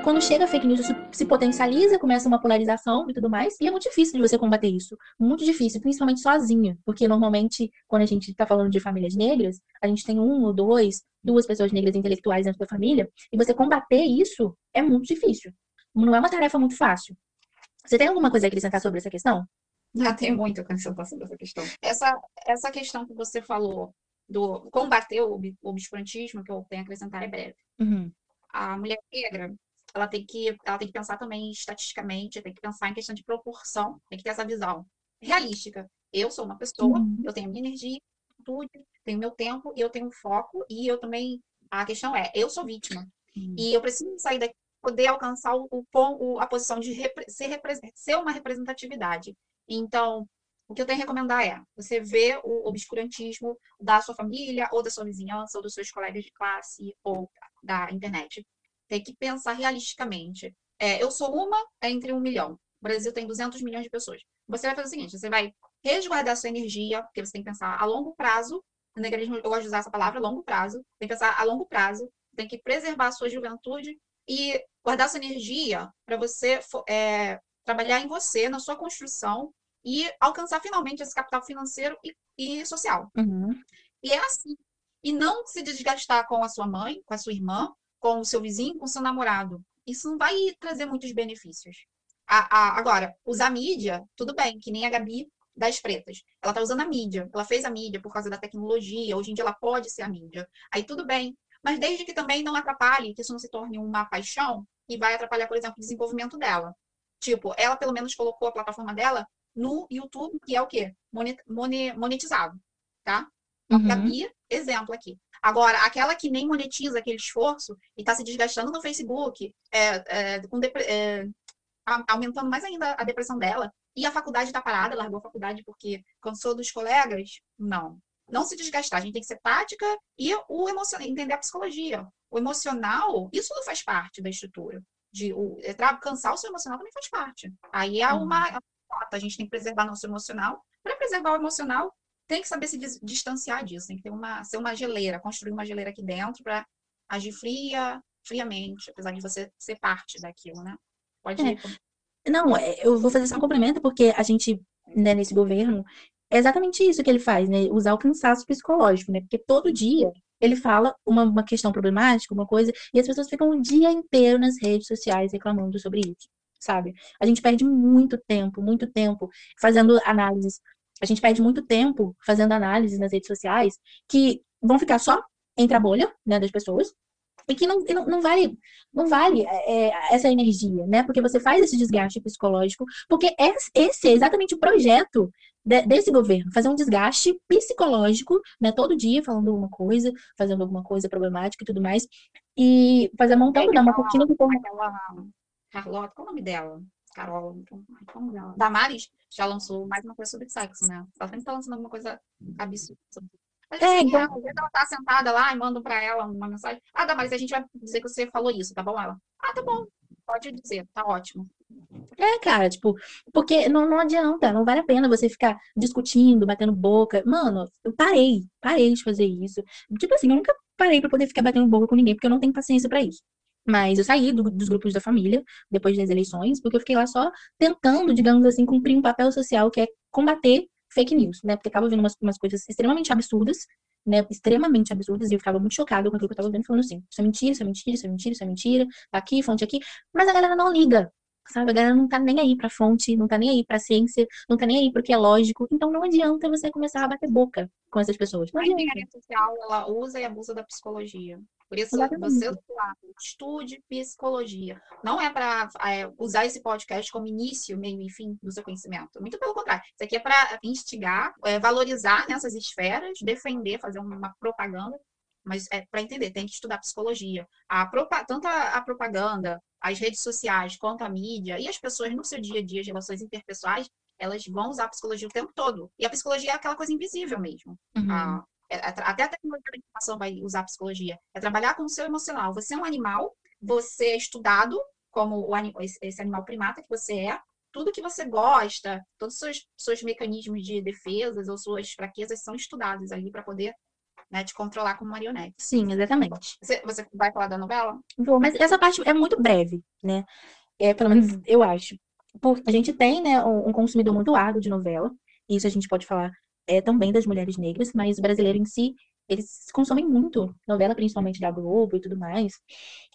Quando chega a fake news, isso se potencializa, começa uma polarização e tudo mais, e é muito difícil de você combater isso. Muito difícil, principalmente sozinha, porque normalmente, quando a gente está falando de famílias negras, a gente tem um ou dois, duas pessoas negras intelectuais dentro da família, e você combater isso é muito difícil. Não é uma tarefa muito fácil. Você tem alguma coisa a acrescentar sobre essa questão? Já tem muito a acrescentar sobre essa questão. Essa, essa questão que você falou do combater o obscurantismo, que eu tenho a acrescentar é breve. Uhum. A mulher negra, ela tem que ela tem que pensar também estatisticamente, tem que pensar em questão de proporção, tem que ter essa visão realística. Eu sou uma pessoa, uhum. eu tenho minha energia, tudo, tenho meu tempo, eu tenho foco e eu também a questão é, eu sou vítima uhum. e eu preciso sair daqui poder alcançar o, o a posição de repre, ser, ser uma representatividade. Então, o que eu tenho a recomendar é você ver o obscurantismo da sua família, ou da sua vizinhança, ou dos seus colegas de classe, ou da internet. Tem que pensar realisticamente. É, eu sou uma entre um milhão. O Brasil tem 200 milhões de pessoas. Você vai fazer o seguinte: você vai resguardar sua energia, porque você tem que pensar a longo prazo. Negalismo, eu gosto de usar essa palavra, longo prazo. Tem que pensar a longo prazo. Tem que preservar a sua juventude e guardar sua energia para você é, trabalhar em você, na sua construção e alcançar finalmente esse capital financeiro e, e social. Uhum. E é assim. E não se desgastar com a sua mãe, com a sua irmã, com o seu vizinho, com o seu namorado. Isso não vai trazer muitos benefícios. A, a, agora, usar mídia, tudo bem, que nem a Gabi das pretas. Ela está usando a mídia, ela fez a mídia por causa da tecnologia, hoje em dia ela pode ser a mídia. Aí tudo bem. Mas desde que também não atrapalhe, que isso não se torne uma paixão e vai atrapalhar, por exemplo, o desenvolvimento dela. Tipo, ela pelo menos colocou a plataforma dela no YouTube, que é o quê? Monetizado, tá? Uhum. exemplo aqui. Agora, aquela que nem monetiza aquele esforço e está se desgastando no Facebook, é, é, é, aumentando mais ainda a depressão dela, e a faculdade está parada, largou a faculdade porque cansou dos colegas? Não. Não se desgastar, a gente tem que ser prática e o emocional, entender a psicologia. O emocional, isso não faz parte da estrutura. De, o, é, cansar o seu emocional também faz parte. Aí é uma, uhum a gente tem que preservar nosso emocional. Para preservar o emocional, tem que saber se distanciar disso, tem que ter uma, ser uma geleira, construir uma geleira aqui dentro para agir fria, friamente, apesar de você ser parte daquilo, né? Pode é. ir. Não, é, eu vou fazer só um complemento, porque a gente, né, nesse governo, é exatamente isso que ele faz, né? Usar o cansaço psicológico, né? Porque todo dia ele fala uma, uma questão problemática, uma coisa, e as pessoas ficam o dia inteiro nas redes sociais reclamando sobre isso sabe? A gente perde muito tempo, muito tempo fazendo análises. A gente perde muito tempo fazendo análises nas redes sociais que vão ficar só entre a bolha, né, das pessoas, e que não, não, não vale, não vale é, é essa energia, né? Porque você faz esse desgaste psicológico, porque esse é exatamente o projeto de, desse governo, fazer um desgaste psicológico, né? Todo dia falando alguma coisa, fazendo alguma coisa problemática e tudo mais, e fazer montando, dar uma cortina de. Carlota, qual é o nome dela? Carol, como dela? Damares já lançou mais uma coisa sobre sexo, né? Ela sempre tá lançando alguma coisa absurda. Mas, é, assim, então... ela tá sentada lá e mandam pra ela uma mensagem. Ah, Damares, a gente vai dizer que você falou isso, tá bom? Ela, ah, tá bom, pode dizer, tá ótimo. É, cara, tipo, porque não, não adianta, não vale a pena você ficar discutindo, batendo boca. Mano, eu parei, parei de fazer isso. Tipo assim, eu nunca parei pra poder ficar batendo boca com ninguém, porque eu não tenho paciência para isso. Mas eu saí do, dos grupos da família depois das eleições, porque eu fiquei lá só tentando, digamos assim, cumprir um papel social que é combater fake news, né? Porque acaba vendo umas, umas coisas extremamente absurdas, né? Extremamente absurdas, e eu ficava muito chocada com aquilo que eu tava vendo, falando assim: isso é mentira, isso é mentira, isso é mentira, isso é mentira, tá aqui, fonte aqui. Mas a galera não liga. sabe? A galera não tá nem aí pra fonte, não tá nem aí pra ciência, não tá nem aí porque é lógico. Então não adianta você começar a bater boca com essas pessoas. Não A engenharia social, ela usa e abusa da psicologia. Por isso, Exatamente. você estude psicologia. Não é para usar esse podcast como início, meio e fim do seu conhecimento. Muito pelo contrário. Isso aqui é para instigar, é, valorizar nessas esferas, defender, fazer uma propaganda. Mas é para entender, tem que estudar psicologia. A tanto a, a propaganda, as redes sociais, quanto a mídia, e as pessoas no seu dia a dia, as relações interpessoais, elas vão usar a psicologia o tempo todo. E a psicologia é aquela coisa invisível mesmo. Uhum. A- é- é tra- até a tecnologia da informação vai usar a psicologia. É trabalhar com o seu emocional. Você é um animal, você é estudado como o esse, animal primata que você é. Tudo que você gosta, todos os seus, seus mecanismos de defesas ou suas fraquezas são estudados ali para poder né, te controlar como marionete. Sim, exatamente. Você, você vai falar da novela? Vou, mas essa parte é muito breve, né? É, pelo menos eu acho. Porque a gente tem, né, um, um consumidor muito árduo de novela. Isso a gente pode falar é, também das mulheres negras, mas o brasileiro em si, eles consomem muito novela, principalmente da Globo e tudo mais,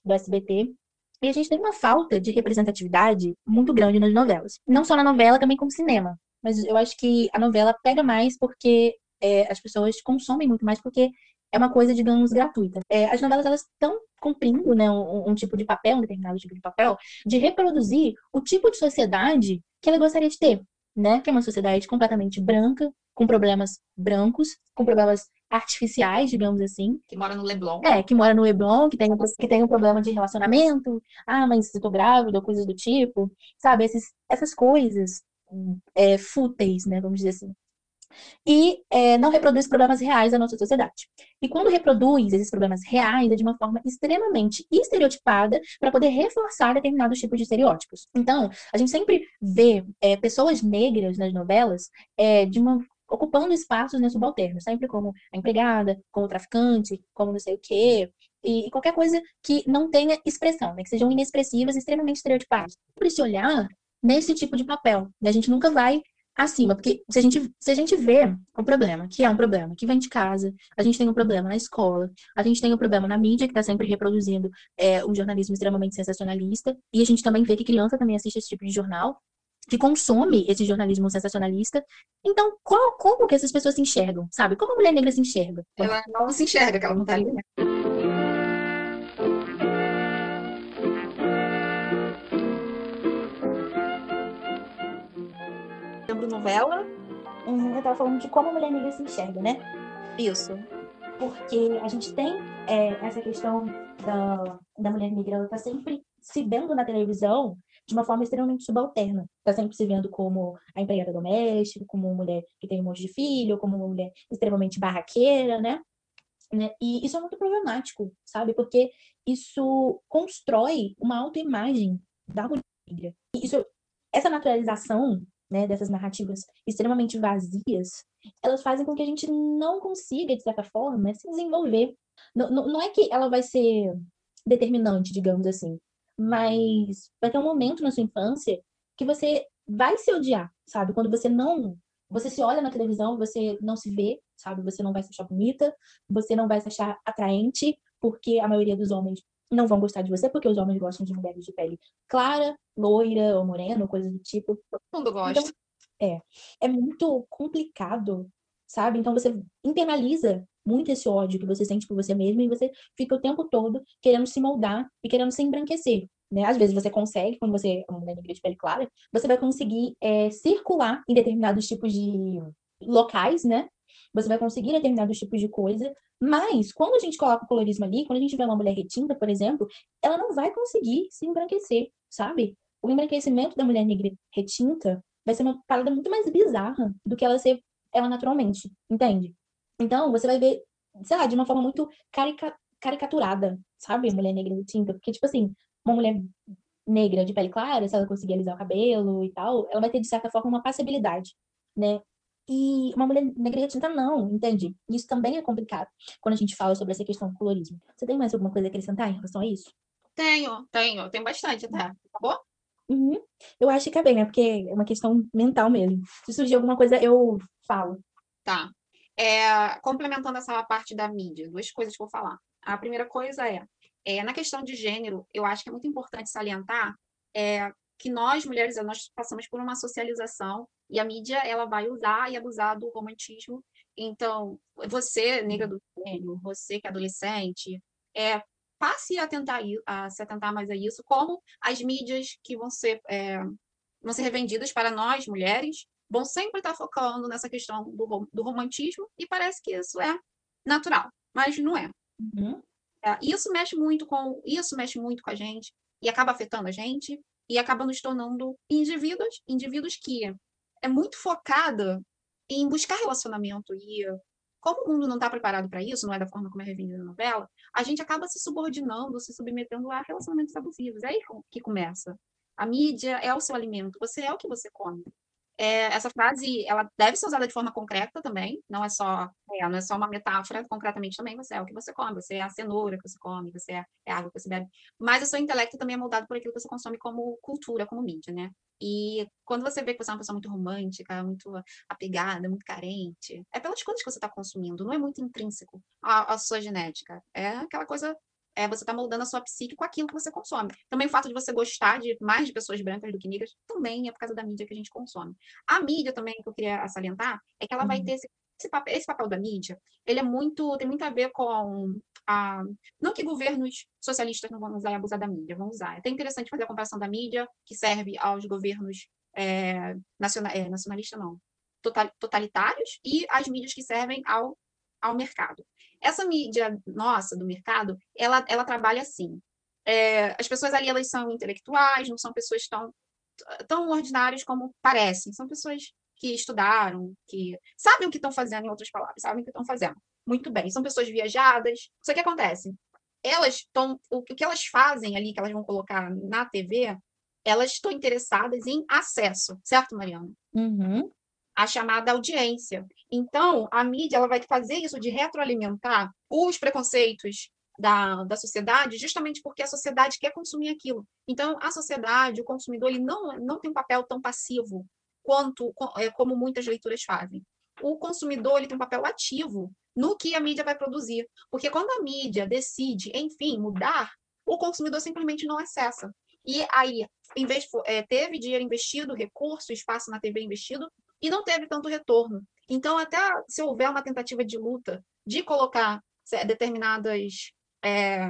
do SBT. E a gente tem uma falta de representatividade muito grande nas novelas. Não só na novela, também como cinema. Mas eu acho que a novela pega mais porque é, as pessoas consomem muito mais porque é uma coisa, digamos, gratuita. É, as novelas, elas estão cumprindo, né, um, um tipo de papel, um determinado tipo de papel, de reproduzir o tipo de sociedade que ela gostaria de ter, né? Que é uma sociedade completamente branca, com problemas brancos, com problemas artificiais, digamos assim. Que mora no Leblon. É, que mora no Leblon, que tem, um- que tem um problema de relacionamento. Ah, mas eu tô grávida, ou coisas do tipo. Sabe, esses, essas coisas é, fúteis, né, vamos dizer assim. E é, não reproduz problemas reais da nossa sociedade. E quando reproduz esses problemas reais, é de uma forma extremamente estereotipada para poder reforçar determinados tipos de estereótipos. Então, a gente sempre vê é, pessoas negras nas novelas é, de uma ocupando espaços né, subalternos, sempre como a empregada, como traficante, como não sei o quê, e, e qualquer coisa que não tenha expressão, né, que sejam inexpressivas, extremamente estereotipadas. Por se olhar nesse tipo de papel, né, a gente nunca vai acima, porque se a gente, se a gente vê o problema, que é um problema que vem de casa, a gente tem um problema na escola, a gente tem um problema na mídia, que está sempre reproduzindo é, um jornalismo extremamente sensacionalista, e a gente também vê que criança também assiste esse tipo de jornal, que consome esse jornalismo sensacionalista. Então, qual, como que essas pessoas se enxergam, sabe? Como a mulher negra se enxerga? Ela não se enxerga, que ela não tá ali, né? Lembro novela? Uhum, eu tava falando de como a mulher negra se enxerga, né? Isso. Porque a gente tem é, essa questão da, da mulher negra, ela tá sempre se vendo na televisão de uma forma extremamente subalterna. Tá sempre se vendo como a empregada doméstica, como uma mulher que tem um monte de filho, como uma mulher extremamente barraqueira, né? né? E isso é muito problemático, sabe? Porque isso constrói uma autoimagem da mulher. E isso, essa naturalização né, dessas narrativas extremamente vazias, elas fazem com que a gente não consiga, de certa forma, se desenvolver. Não, não, não é que ela vai ser determinante, digamos assim, mas vai ter um momento na sua infância que você vai se odiar, sabe? Quando você não. Você se olha na televisão, você não se vê, sabe? Você não vai se achar bonita, você não vai se achar atraente, porque a maioria dos homens não vão gostar de você, porque os homens gostam de mulheres de pele clara, loira ou morena, ou coisa do tipo. Todo mundo gosta. Então, é, é muito complicado, sabe? Então você internaliza muito esse ódio que você sente por você mesmo e você fica o tempo todo querendo se moldar e querendo se embranquecer. Né? Às vezes você consegue, quando você é uma negra de pele clara, você vai conseguir é, circular em determinados tipos de locais, né? Você vai conseguir determinados tipos de coisa, mas quando a gente coloca o colorismo ali, quando a gente vê uma mulher retinta, por exemplo, ela não vai conseguir se embranquecer, sabe? O embranquecimento da mulher negra retinta vai ser uma parada muito mais bizarra do que ela ser ela naturalmente, entende? Então, você vai ver, sei lá, de uma forma muito carica caricaturada, sabe? Mulher negra retinta, porque, tipo assim, uma mulher negra de pele clara, se ela conseguir alisar o cabelo e tal, ela vai ter, de certa forma, uma passibilidade, né? E uma mulher negra retinta não, entende? Isso também é complicado quando a gente fala sobre essa questão do colorismo. Você tem mais alguma coisa a acrescentar em relação a isso? Tenho, tenho, tenho bastante até. Acabou? Uhum. Eu acho que é bem, né? Porque é uma questão mental mesmo. Se surgir alguma coisa, eu falo. Tá. É, complementando essa parte da mídia, duas coisas que eu vou falar. A primeira coisa é, é, na questão de gênero, eu acho que é muito importante salientar é, que nós mulheres nós passamos por uma socialização e a mídia ela vai usar e abusar do romantismo. Então, você, negra do gênero, você que é adolescente, é, passe a tentar a se atentar mais a isso, como as mídias que vão ser, é, vão ser revendidas para nós, mulheres, vão sempre estar focando nessa questão do, do romantismo, e parece que isso é natural, mas não é. Uhum. é. Isso mexe muito com isso mexe muito com a gente e acaba afetando a gente e acaba nos tornando indivíduos, indivíduos que é muito focada em buscar relacionamento e como o mundo não está preparado para isso, não é da forma como é revendida na novela, a gente acaba se subordinando, se submetendo a relacionamentos abusivos. É aí que começa. A mídia é o seu alimento, você é o que você come. É, essa frase, ela deve ser usada de forma concreta também, não é só, é, não é só uma metáfora, concretamente também você é o que você come, você é a cenoura que você come, você é, é a água que você bebe, mas o seu intelecto também é moldado por aquilo que você consome como cultura, como mídia, né? E quando você vê que você é uma pessoa muito romântica, muito apegada, muito carente, é pelas coisas que você está consumindo, não é muito intrínseco à, à sua genética, é aquela coisa é, você está moldando a sua psique com aquilo que você consome. Também o fato de você gostar de mais de pessoas brancas do que negras também é por causa da mídia que a gente consome. A mídia também, que eu queria salientar, é que ela uhum. vai ter esse, esse, papel, esse papel da mídia, ele é muito, tem muito a ver com a... Não que governos socialistas não vão usar e abusar da mídia, vão usar. É até interessante fazer a comparação da mídia, que serve aos governos é, nacional, é, nacionalista, não, totalitários, e as mídias que servem ao, ao mercado. Essa mídia nossa do mercado, ela, ela trabalha assim. É, as pessoas ali elas são intelectuais, não são pessoas tão, tão ordinárias como parecem. São pessoas que estudaram, que sabem o que estão fazendo, em outras palavras, sabem o que estão fazendo. Muito bem. São pessoas viajadas. Só que acontece, elas estão, o que elas fazem ali, que elas vão colocar na TV, elas estão interessadas em acesso, certo, Mariana? Uhum a chamada audiência. Então, a mídia ela vai fazer isso de retroalimentar os preconceitos da, da sociedade, justamente porque a sociedade quer consumir aquilo. Então, a sociedade, o consumidor, ele não, não tem um papel tão passivo quanto é, como muitas leituras fazem. O consumidor ele tem um papel ativo no que a mídia vai produzir. Porque quando a mídia decide, enfim, mudar, o consumidor simplesmente não acessa. E aí, em vez é, teve dinheiro investido, recurso, espaço na TV investido, e não teve tanto retorno. Então, até se houver uma tentativa de luta de colocar determinadas, é,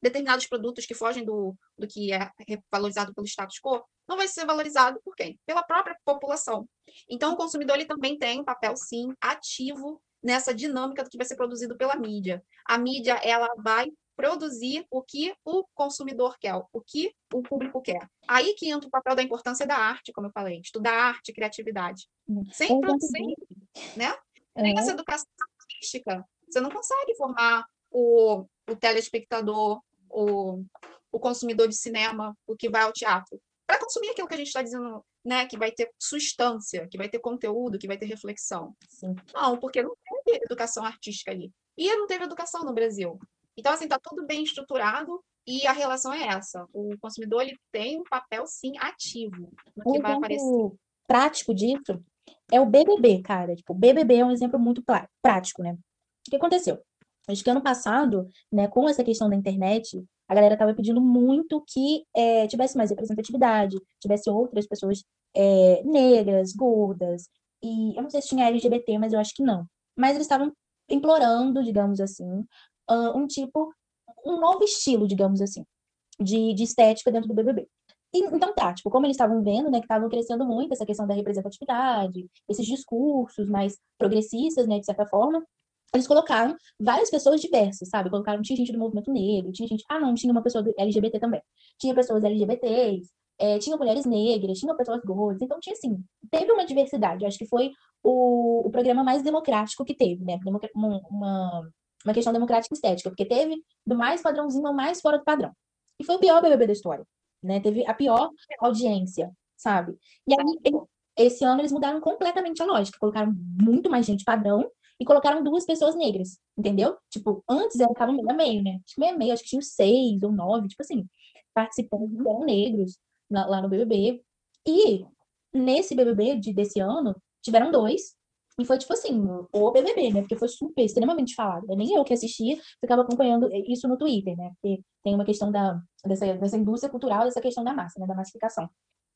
determinados produtos que fogem do, do que é valorizado pelo status quo, não vai ser valorizado por quem? Pela própria população. Então, o consumidor ele também tem um papel, sim, ativo nessa dinâmica do que vai ser produzido pela mídia. A mídia ela vai produzir o que o consumidor quer, o que o público quer. Aí que entra o papel da importância da arte, como eu falei, estudar arte, criatividade. Sem produzir, né? Sem essa educação artística, você não consegue formar o, o telespectador, o, o consumidor de cinema, o que vai ao teatro, para consumir aquilo que a gente está dizendo, né? Que vai ter substância, que vai ter conteúdo, que vai ter reflexão. Sim. Não, porque não teve educação artística ali. E não teve educação no Brasil. Então, assim, está tudo bem estruturado e a relação é essa. O consumidor ele tem um papel, sim, ativo no que um vai aparecer. prático disso é o BBB, cara. Tipo, o BBB é um exemplo muito prático, né? O que aconteceu? Acho que ano passado, né, com essa questão da internet, a galera estava pedindo muito que é, tivesse mais representatividade, tivesse outras pessoas é, negras, gordas, e eu não sei se tinha LGBT, mas eu acho que não. Mas eles estavam implorando, digamos assim, uh, um tipo, um novo estilo, digamos assim, de, de estética dentro do BBB. E, então tá, tipo, como eles estavam vendo, né, que estavam crescendo muito essa questão da representatividade, esses discursos mais progressistas, né, de certa forma, eles colocaram várias pessoas diversas, sabe? Colocaram, tinha gente do movimento negro, tinha gente, ah não, tinha uma pessoa do LGBT também. Tinha pessoas LGBTs, é, tinha mulheres negras, tinha pessoas gordas, então tinha assim, teve uma diversidade. Eu acho que foi o, o programa mais democrático que teve, né? Uma, uma, uma questão democrática e estética, porque teve do mais padrãozinho ao mais fora do padrão. E foi o pior BBB da história, né? Teve a pior audiência, sabe? E aí, esse ano eles mudaram completamente a lógica, colocaram muito mais gente padrão e colocaram duas pessoas negras, entendeu? Tipo, antes eram estavam meio a meio, né? Que meio a meio, acho que tinha seis ou nove, tipo assim, participantes eram negros lá no BBB. E nesse BBB de, desse ano, tiveram dois, E foi tipo assim, o BBB, né? Porque foi super, extremamente falado. Nem eu que assistia, ficava acompanhando isso no Twitter, né? Porque tem uma questão da, dessa, dessa indústria cultural, dessa questão da massa, né? Da massificação.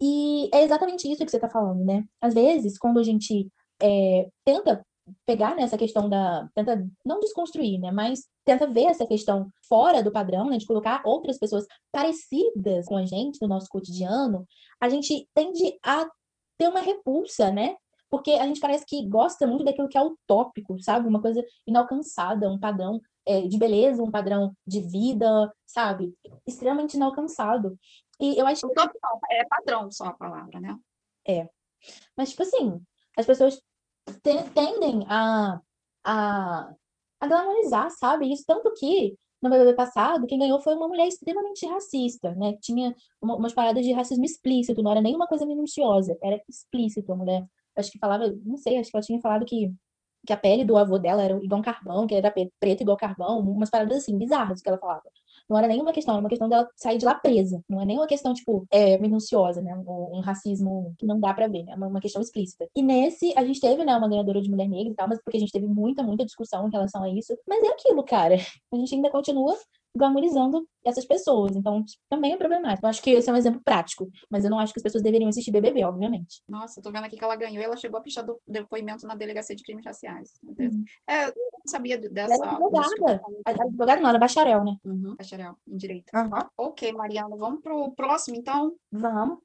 E é exatamente isso que você está falando, né? Às vezes, quando a gente é, tenta pegar nessa questão da. tenta não desconstruir, né? Mas tenta ver essa questão fora do padrão, né? De colocar outras pessoas parecidas com a gente no nosso cotidiano, a gente tende a ter uma repulsa, né? Porque a gente parece que gosta muito daquilo que é utópico, sabe? Uma coisa inalcançada, um padrão é, de beleza, um padrão de vida, sabe? Extremamente inalcançado. E eu acho que. É padrão só a palavra, né? É. Mas, tipo assim, as pessoas tendem a, a, a glamorizar, sabe? Isso tanto que no BBB passado, quem ganhou foi uma mulher extremamente racista, né? Tinha uma, umas paradas de racismo explícito, não era nenhuma coisa minuciosa, era explícito a mulher. Acho que falava, não sei, acho que ela tinha falado que, que a pele do avô dela era igual carvão, que era preto igual carvão, umas paradas assim, bizarras que ela falava. Não era nenhuma questão, era uma questão dela sair de lá presa. Não é nenhuma questão, tipo, é, minuciosa, né? Um, um racismo que não dá pra ver, né? É uma, uma, questão explícita. E nesse, a gente teve, né, uma ganhadora de mulher negra e tal, mas porque a gente teve muita, muita discussão em relação a isso. Mas é aquilo, cara. A gente ainda continua glamorizando essas pessoas. Então, também é problemático. Eu acho que esse é um exemplo prático, mas eu não acho que as pessoas deveriam assistir BBB, obviamente. Nossa, tô vendo aqui que ela ganhou e ela chegou a pichar do depoimento na delegacia de crimes raciais. Uhum. É, eu não sabia dessa. Ela é advogada. Advogada não, ela é bacharel, né? Uhum, bacharel, em direito. Uhum. Ok, Mariana, vamos pro próximo, então? Vamos.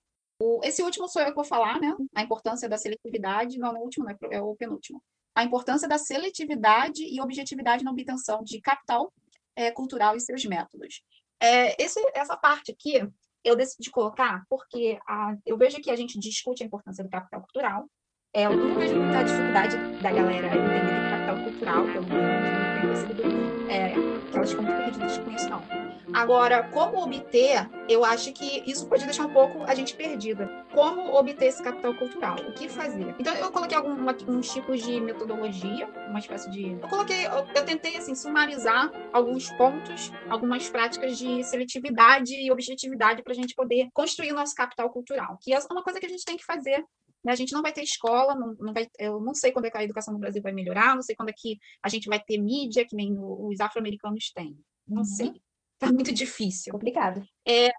Esse último sou eu que vou falar, né? A importância da seletividade. Não, não é o último, é o penúltimo. A importância da seletividade e objetividade na obtenção de capital é, cultural e seus métodos. É, esse, essa parte aqui eu decidi colocar porque a, eu vejo que a gente discute a importância do capital cultural. É, eu não vejo muita dificuldade da galera entender que capital cultural, pelo menos, não tem percebido é, que elas ficam muito perdidas com isso, não. Agora, como obter, eu acho que isso pode deixar um pouco a gente perdida. Como obter esse capital cultural? O que fazer? Então, eu coloquei alguns tipos de metodologia, uma espécie de. Eu coloquei, eu, eu tentei, assim, sumarizar alguns pontos, algumas práticas de seletividade e objetividade para a gente poder construir o nosso capital cultural, que é uma coisa que a gente tem que fazer né? A gente não vai ter escola, não, não vai, eu não sei quando é que a educação no Brasil vai melhorar, não sei quando é que a gente vai ter mídia, que nem os afro-americanos têm. Não uhum. sei. Tá muito difícil. Complicado. É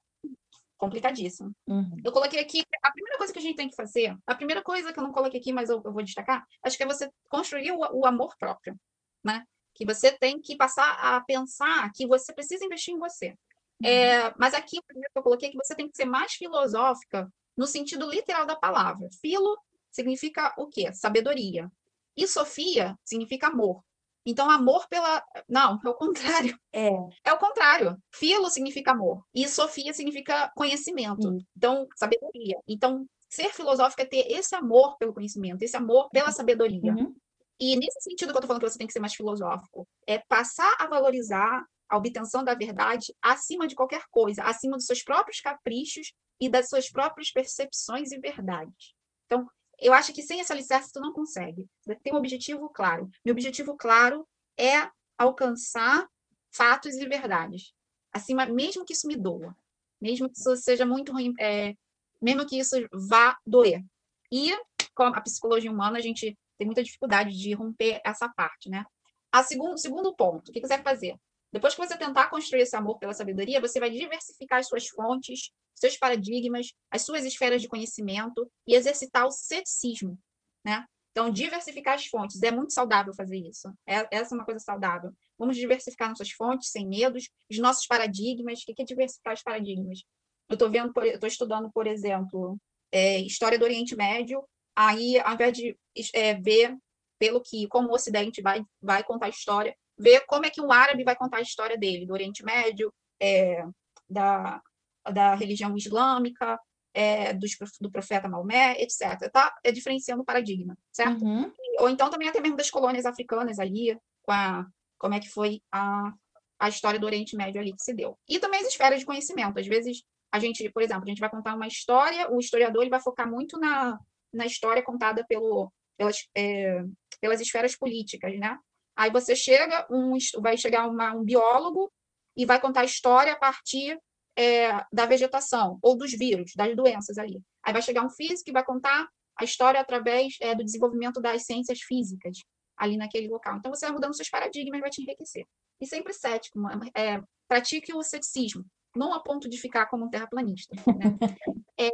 complicadíssimo. Uhum. Eu coloquei aqui, a primeira coisa que a gente tem que fazer, a primeira coisa que eu não coloquei aqui, mas eu, eu vou destacar, acho que é você construir o, o amor próprio, né? Que você tem que passar a pensar que você precisa investir em você. Uhum. É, mas aqui, o primeiro que eu coloquei é que você tem que ser mais filosófica no sentido literal da palavra. Filo significa o quê? Sabedoria. E Sofia significa amor. Então, amor pela. Não, é o contrário. É. É o contrário. Filo significa amor. E Sofia significa conhecimento. Hum. Então, sabedoria. Então, ser filosófico é ter esse amor pelo conhecimento, esse amor pela uhum. sabedoria. Uhum. E nesse sentido que eu estou falando que você tem que ser mais filosófico, é passar a valorizar a obtenção da verdade acima de qualquer coisa, acima dos seus próprios caprichos e das suas próprias percepções e verdades. Então, eu acho que sem esse alicerce tu não consegue. Você tem um objetivo claro. Meu objetivo claro é alcançar fatos e verdades. Acima, mesmo que isso me doa, mesmo que isso seja muito ruim, é, mesmo que isso vá doer. E com a psicologia humana, a gente tem muita dificuldade de romper essa parte, né? A segundo, segundo ponto, o que você vai fazer? Depois que você tentar construir esse amor pela sabedoria, você vai diversificar as suas fontes, seus paradigmas, as suas esferas de conhecimento e exercitar o ceticismo, né? Então, diversificar as fontes. É muito saudável fazer isso. É, essa é uma coisa saudável. Vamos diversificar nossas fontes sem medos, os nossos paradigmas. O que é diversificar os paradigmas? Eu estou vendo, estou estudando, por exemplo, é, história do Oriente Médio. Aí, ao invés de é, ver pelo que como o Ocidente vai vai contar a história, ver como é que um árabe vai contar a história dele, do Oriente Médio, é, da, da religião islâmica, é, do, do profeta Maomé, etc. Tá é diferenciando o paradigma, certo? Uhum. Ou então também até mesmo das colônias africanas ali, com a, como é que foi a, a história do Oriente Médio ali que se deu. E também as esferas de conhecimento. Às vezes, a gente, por exemplo, a gente vai contar uma história, o historiador ele vai focar muito na, na história contada pelo, pelas, é, pelas esferas políticas, né? Aí você chega, um, vai chegar uma, um biólogo e vai contar a história a partir é, da vegetação, ou dos vírus, das doenças ali. Aí vai chegar um físico e vai contar a história através é, do desenvolvimento das ciências físicas ali naquele local. Então, você vai mudando seus paradigmas, vai te enriquecer. E sempre cético, é, pratique o ceticismo, não a ponto de ficar como um terraplanista. Né? É,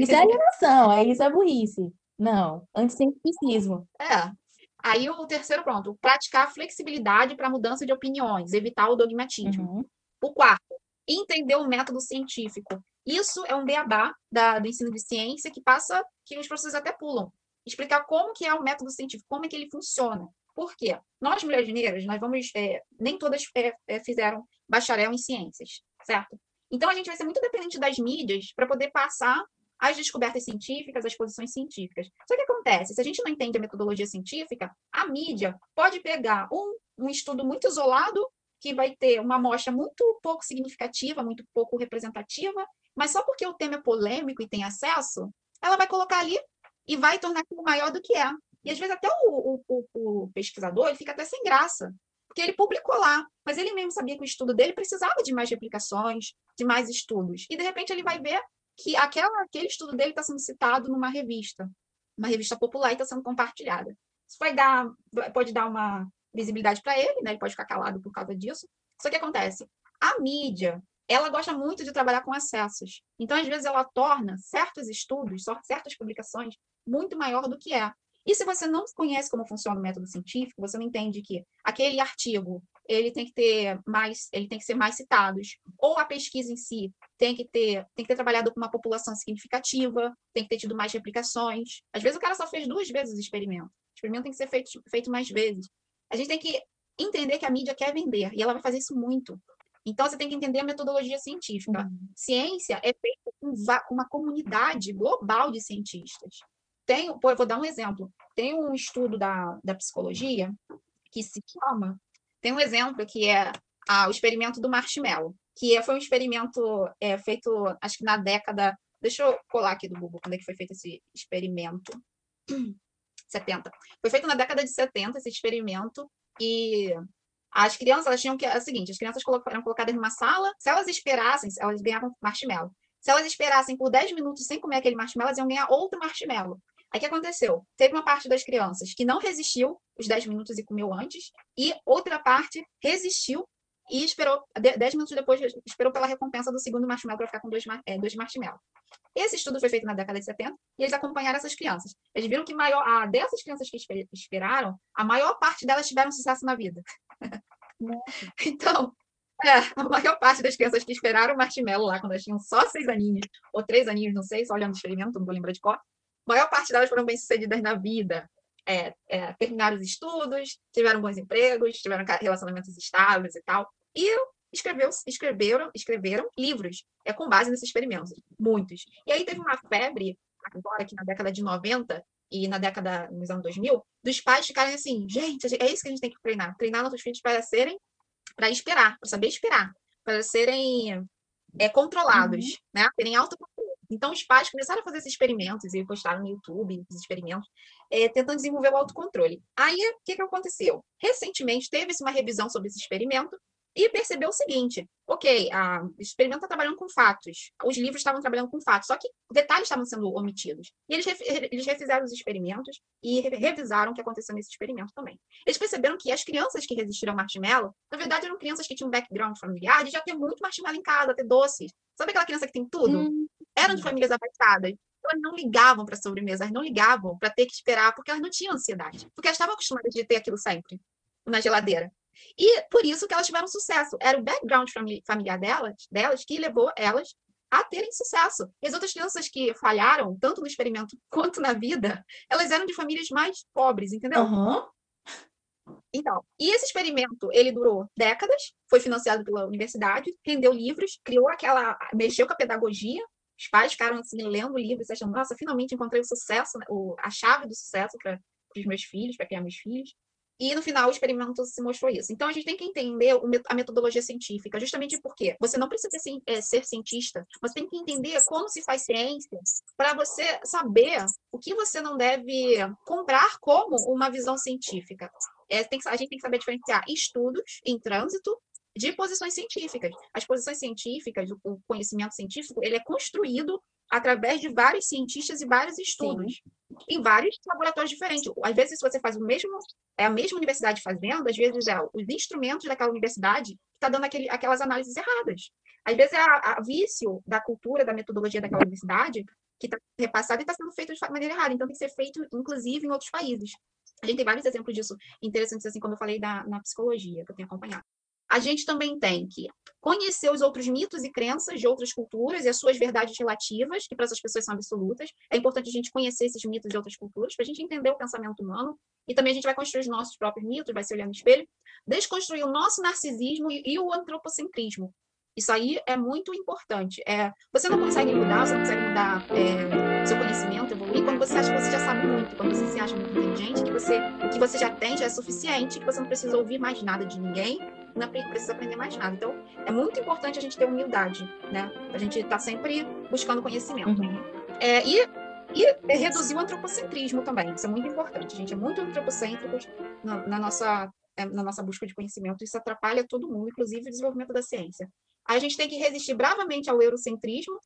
isso é alienação, é isso é burrice. Não, anticientificismo. É. Aí o terceiro ponto, praticar flexibilidade para mudança de opiniões, evitar o dogmatismo. Uhum. O quarto, entender o método científico. Isso é um beabá da, do ensino de ciência que passa, que os professores até pulam. Explicar como que é o método científico, como é que ele funciona. Por quê? Nós, mulheres negras, nós vamos, é, nem todas é, é, fizeram bacharel em ciências, certo? Então, a gente vai ser muito dependente das mídias para poder passar as descobertas científicas, as posições científicas. Só que acontece, se a gente não entende a metodologia científica, a mídia pode pegar um, um estudo muito isolado, que vai ter uma amostra muito pouco significativa, muito pouco representativa, mas só porque o tema é polêmico e tem acesso, ela vai colocar ali e vai tornar aquilo maior do que é. E às vezes até o, o, o pesquisador ele fica até sem graça, porque ele publicou lá, mas ele mesmo sabia que o estudo dele precisava de mais replicações, de mais estudos. E de repente ele vai ver que aquela, aquele estudo dele está sendo citado numa revista, uma revista popular e está sendo compartilhada. Isso vai dar, pode dar uma visibilidade para ele, né? Ele pode ficar calado por causa disso. Só que acontece, a mídia, ela gosta muito de trabalhar com acessos. Então, às vezes, ela torna certos estudos, certas publicações, muito maior do que é. E se você não conhece como funciona o método científico, você não entende que aquele artigo ele tem que ter mais, ele tem que ser mais citados, ou a pesquisa em si tem que ter, tem que ter trabalhado com uma população significativa, tem que ter tido mais replicações. Às vezes o cara só fez duas vezes o experimento. O experimento tem que ser feito, feito mais vezes. A gente tem que entender que a mídia quer vender, e ela vai fazer isso muito. Então, você tem que entender a metodologia científica. Uhum. Ciência é feita com uma comunidade global de cientistas. Tem, pô, eu vou dar um exemplo. Tem um estudo da, da psicologia que se chama. Tem um exemplo que é ah, o experimento do marshmallow, que é, foi um experimento é, feito, acho que na década. Deixa eu colar aqui do Google quando é que foi feito esse experimento. 70. Foi feito na década de 70 esse experimento e as crianças elas tinham que é o seguinte, as crianças eram colocadas numa sala, se elas esperassem, elas ganhavam marshmallow. Se elas esperassem por 10 minutos sem comer aquele marshmallow, elas iam ganhar outro marshmallow. Aí o que aconteceu? Teve uma parte das crianças que não resistiu os 10 minutos e comeu antes, e outra parte resistiu e esperou, 10 minutos depois, esperou pela recompensa do segundo marshmallow para ficar com dois, é, dois marshmallows. Esse estudo foi feito na década de 70 e eles acompanharam essas crianças. Eles viram que maior, a, dessas crianças que esperaram, a maior parte delas tiveram sucesso na vida. então, é, a maior parte das crianças que esperaram o marshmallow lá, quando elas tinham só seis aninhos, ou três aninhos, não sei, só olhando o experimento, não vou lembrar de qual, maior parte delas foram bem-sucedidas na vida. É, é, terminaram os estudos, tiveram bons empregos, tiveram relacionamentos estáveis e tal. E escreveu, escreveram, escreveram livros é, com base nesses experimentos, muitos. E aí teve uma febre, agora aqui na década de 90 e na década, nos anos 2000, dos pais ficarem assim, gente, é isso que a gente tem que treinar, treinar nossos filhos para serem, para esperar, para saber esperar, para serem é, controlados, uhum. né? Terem autocontrole. Então, os pais começaram a fazer esses experimentos e postaram no YouTube os experimentos, é, tentando desenvolver o autocontrole. Aí, o que, que aconteceu? Recentemente, teve-se uma revisão sobre esse experimento e percebeu o seguinte: ok, o experimento está trabalhando com fatos, os livros estavam trabalhando com fatos, só que detalhes estavam sendo omitidos. E eles, eles refizeram os experimentos e revisaram o que aconteceu nesse experimento também. Eles perceberam que as crianças que resistiram ao marshmallow, na verdade, eram crianças que tinham um background familiar de já ter muito marshmallow em casa, ter doces. Sabe aquela criança que tem tudo? Hum. Eram de famílias abastadas. Então, elas não ligavam para a sobremesa, elas não ligavam para ter que esperar, porque elas não tinham ansiedade. Porque elas estavam acostumadas de ter aquilo sempre na geladeira. E por isso que elas tiveram sucesso. Era o background familiar delas, delas que levou elas a terem sucesso. E as outras crianças que falharam, tanto no experimento quanto na vida, elas eram de famílias mais pobres, entendeu? Uhum. Então, e esse experimento, ele durou décadas, foi financiado pela universidade, rendeu livros, criou aquela, mexeu com a pedagogia, os pais ficaram assim, lendo livros, achando, nossa, finalmente encontrei o sucesso, né, o, a chave do sucesso para os meus filhos, para criar meus filhos. E no final o experimento se mostrou isso. Então a gente tem que entender a metodologia científica, justamente porque você não precisa ser, é, ser cientista, você tem que entender como se faz ciência para você saber o que você não deve comprar como uma visão científica. É, que, a gente tem que saber diferenciar estudos em trânsito de posições científicas. As posições científicas, o conhecimento científico, ele é construído através de vários cientistas e vários estudos, Sim. em vários laboratórios diferentes. Às vezes, se você faz o mesmo, é a mesma universidade fazendo, às vezes é os instrumentos daquela universidade que está dando aquele, aquelas análises erradas. Às vezes é a, a vício da cultura, da metodologia daquela universidade que está repassado e está sendo feito de maneira errada. Então, tem que ser feito, inclusive, em outros países. A gente tem vários exemplos disso interessantes, assim, como eu falei da, na psicologia, que eu tenho acompanhado. A gente também tem que conhecer os outros mitos e crenças de outras culturas e as suas verdades relativas, que para essas pessoas são absolutas. É importante a gente conhecer esses mitos de outras culturas, para a gente entender o pensamento humano. E também a gente vai construir os nossos próprios mitos, vai se olhar no espelho, desconstruir o nosso narcisismo e, e o antropocentrismo, isso aí é muito importante. É, você não consegue mudar, você não consegue mudar é, seu conhecimento, evoluir, quando você acha que você já sabe muito, quando você se acha muito inteligente, que você, o que você já tem já é suficiente, que você não precisa ouvir mais nada de ninguém, não precisa aprender mais nada. Então, é muito importante a gente ter humildade, né? A gente estar tá sempre buscando conhecimento. Uhum. É, e e reduzir o antropocentrismo também, isso é muito importante. A gente é muito antropocêntrico na, na, nossa, é, na nossa busca de conhecimento, isso atrapalha todo mundo, inclusive o desenvolvimento da ciência. A gente tem que resistir bravamente ao eurocentrismo,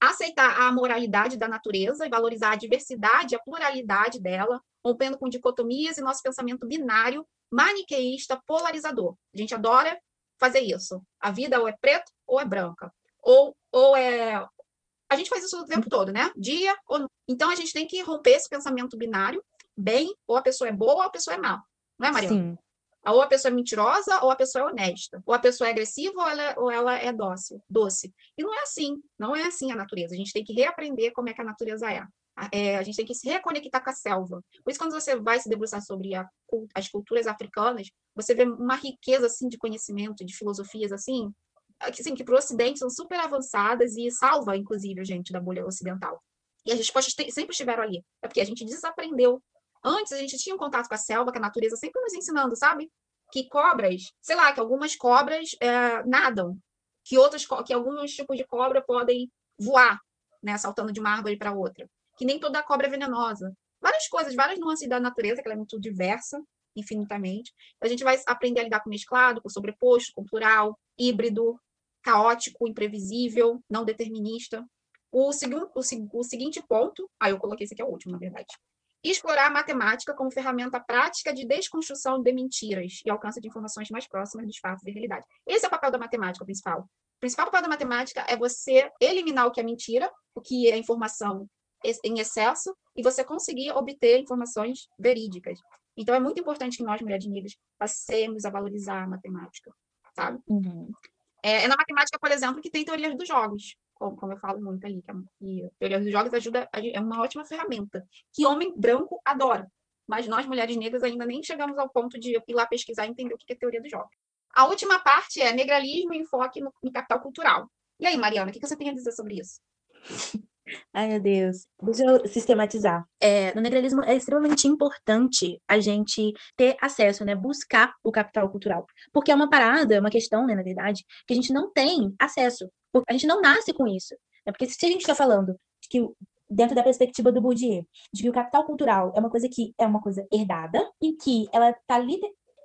aceitar a moralidade da natureza e valorizar a diversidade, a pluralidade dela, rompendo com dicotomias e nosso pensamento binário, maniqueísta, polarizador. A gente adora fazer isso. A vida ou é preta ou é branca. Ou, ou é. A gente faz isso o tempo todo, né? Dia ou não. Então a gente tem que romper esse pensamento binário, bem, ou a pessoa é boa ou a pessoa é má. Não é, Mariana? Sim. Ou a pessoa é mentirosa, ou a pessoa é honesta. Ou a pessoa é agressiva, ou ela, ou ela é dócil, doce. E não é assim. Não é assim a natureza. A gente tem que reaprender como é que a natureza é. É, a gente tem que se reconectar com a selva. Por isso, quando você vai se debruçar sobre a, as culturas africanas, você vê uma riqueza assim de conhecimento, de filosofias assim, assim que para o Ocidente são super avançadas e salva, inclusive, a gente da bolha ocidental. E as respostas sempre estiveram ali. É porque a gente desaprendeu Antes a gente tinha um contato com a selva, com a natureza, sempre nos ensinando, sabe? Que cobras, sei lá, que algumas cobras é, nadam, que outras, que alguns tipos de cobra podem voar, né, saltando de uma árvore para outra. Que nem toda cobra é venenosa. Várias coisas, várias nuances da natureza, que ela é muito diversa, infinitamente. A gente vai aprender a lidar com mesclado, com sobreposto, com plural, híbrido, caótico, imprevisível, não determinista. O, segundo, o, o seguinte ponto, aí ah, eu coloquei esse aqui é o último, na verdade explorar a matemática como ferramenta prática de desconstrução de mentiras e alcance de informações mais próximas dos fatos e realidade. Esse é o papel da matemática principal. O principal papel da matemática é você eliminar o que é mentira, o que é informação em excesso, e você conseguir obter informações verídicas. Então, é muito importante que nós, mulheres negras, passemos a valorizar a matemática, sabe? Uhum. É, é na matemática, por exemplo, que tem teorias dos jogos como, como eu falo muito ali, que, a, que teoria dos jogos ajuda, é uma ótima ferramenta, que homem branco adora. Mas nós, mulheres negras, ainda nem chegamos ao ponto de ir lá pesquisar e entender o que é teoria dos jogos. A última parte é negralismo e enfoque no, no capital cultural. E aí, Mariana, o que você tem a dizer sobre isso? Ai, meu Deus. Deixa eu sistematizar. É, no negralismo é extremamente importante a gente ter acesso, né? Buscar o capital cultural. Porque é uma parada, é uma questão, né, na verdade, que a gente não tem acesso. A gente não nasce com isso. Né? Porque se a gente está falando que dentro da perspectiva do Bourdieu, de que o capital cultural é uma coisa que é uma coisa herdada e que ela tá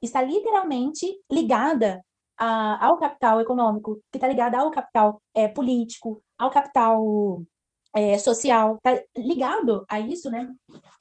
está literalmente ligada a, ao capital econômico, que está ligada ao capital é, político, ao capital é, social, está ligado a isso, né?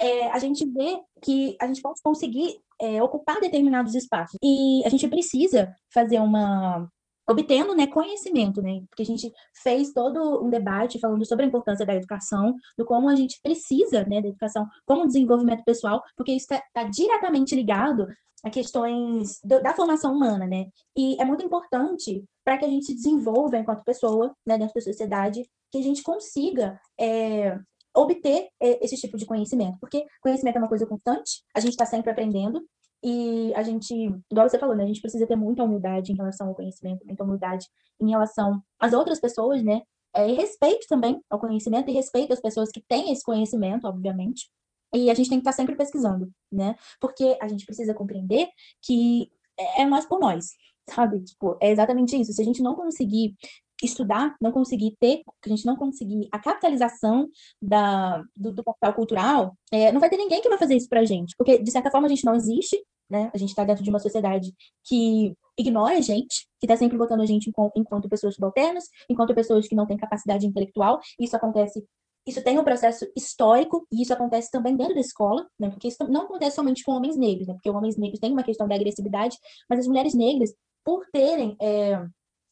É, a gente vê que a gente pode conseguir é, ocupar determinados espaços. E a gente precisa fazer uma obtendo né, conhecimento, né? Porque a gente fez todo um debate falando sobre a importância da educação, do como a gente precisa né, da educação como desenvolvimento pessoal, porque isso está tá diretamente ligado a questões do, da formação humana, né? E é muito importante para que a gente se desenvolva enquanto pessoa, né, dentro da sociedade, que a gente consiga é, obter é, esse tipo de conhecimento, porque conhecimento é uma coisa constante, a gente está sempre aprendendo, e a gente, igual você falou, né, a gente precisa ter muita humildade em relação ao conhecimento, muita humildade em relação às outras pessoas, né? É, e respeito também ao conhecimento e respeito às pessoas que têm esse conhecimento, obviamente. E a gente tem que estar sempre pesquisando, né? Porque a gente precisa compreender que é nós por nós, sabe? Tipo, é exatamente isso. Se a gente não conseguir estudar, não conseguir ter, que a gente não conseguir a capitalização da, do, do capital cultural, é, não vai ter ninguém que vai fazer isso pra gente, porque de certa forma a gente não existe, né? A gente está dentro de uma sociedade que ignora a gente, que está sempre botando a gente enquanto, enquanto pessoas subalternas, enquanto pessoas que não têm capacidade intelectual. Isso acontece isso tem um processo histórico e isso acontece também dentro da escola, né? Porque isso não acontece somente com homens negros, né? Porque homens negros têm uma questão da agressividade, mas as mulheres negras, por terem é,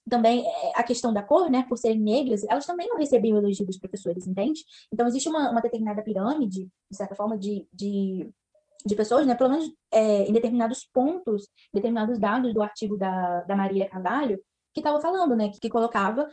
também é, a questão da cor, né? Por serem negras, elas também não recebiam elogio dos professores, entende? Então existe uma, uma determinada pirâmide, de certa forma, de, de, de pessoas, né? Pelo menos é, em determinados pontos, determinados dados do artigo da, da Maria Carvalho, que estava falando, né? Que, que colocava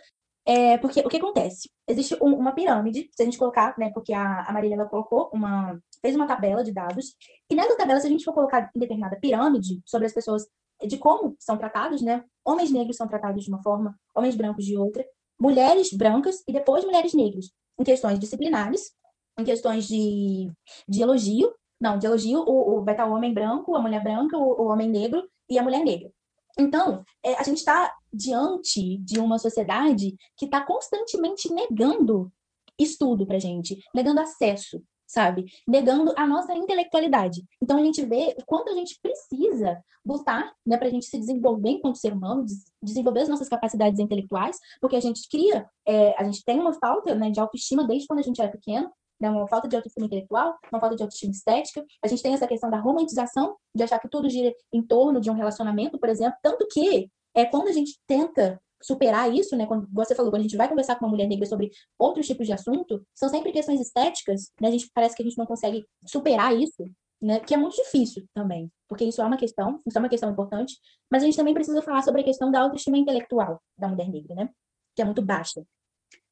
é, porque o que acontece? Existe um, uma pirâmide, se a gente colocar, né? Porque a, a Marília ela colocou uma. fez uma tabela de dados, e nessa tabela, se a gente for colocar em determinada pirâmide sobre as pessoas, de como são tratados, né? Homens negros são tratados de uma forma, homens brancos de outra, mulheres brancas e depois mulheres negras, em questões disciplinares, em questões de, de elogio. Não, de elogio, o, o, vai estar o homem branco, a mulher branca, o, o homem negro e a mulher negra. Então, é, a gente está diante de uma sociedade que está constantemente negando estudo para gente, negando acesso, sabe? Negando a nossa intelectualidade. Então, a gente vê o quanto a gente precisa lutar né, para a gente se desenvolver enquanto ser humano, desenvolver as nossas capacidades intelectuais, porque a gente cria, é, a gente tem uma falta né, de autoestima desde quando a gente era pequeno, né, uma falta de autoestima intelectual, uma falta de autoestima estética. A gente tem essa questão da romantização, de achar que tudo gira em torno de um relacionamento, por exemplo. Tanto que é quando a gente tenta superar isso, né? Quando você falou, quando a gente vai conversar com uma mulher negra sobre outros tipos de assunto, são sempre questões estéticas, né? A gente parece que a gente não consegue superar isso, né? Que é muito difícil também, porque isso é uma questão, isso é uma questão importante, mas a gente também precisa falar sobre a questão da autoestima intelectual da mulher negra, né? Que é muito baixa.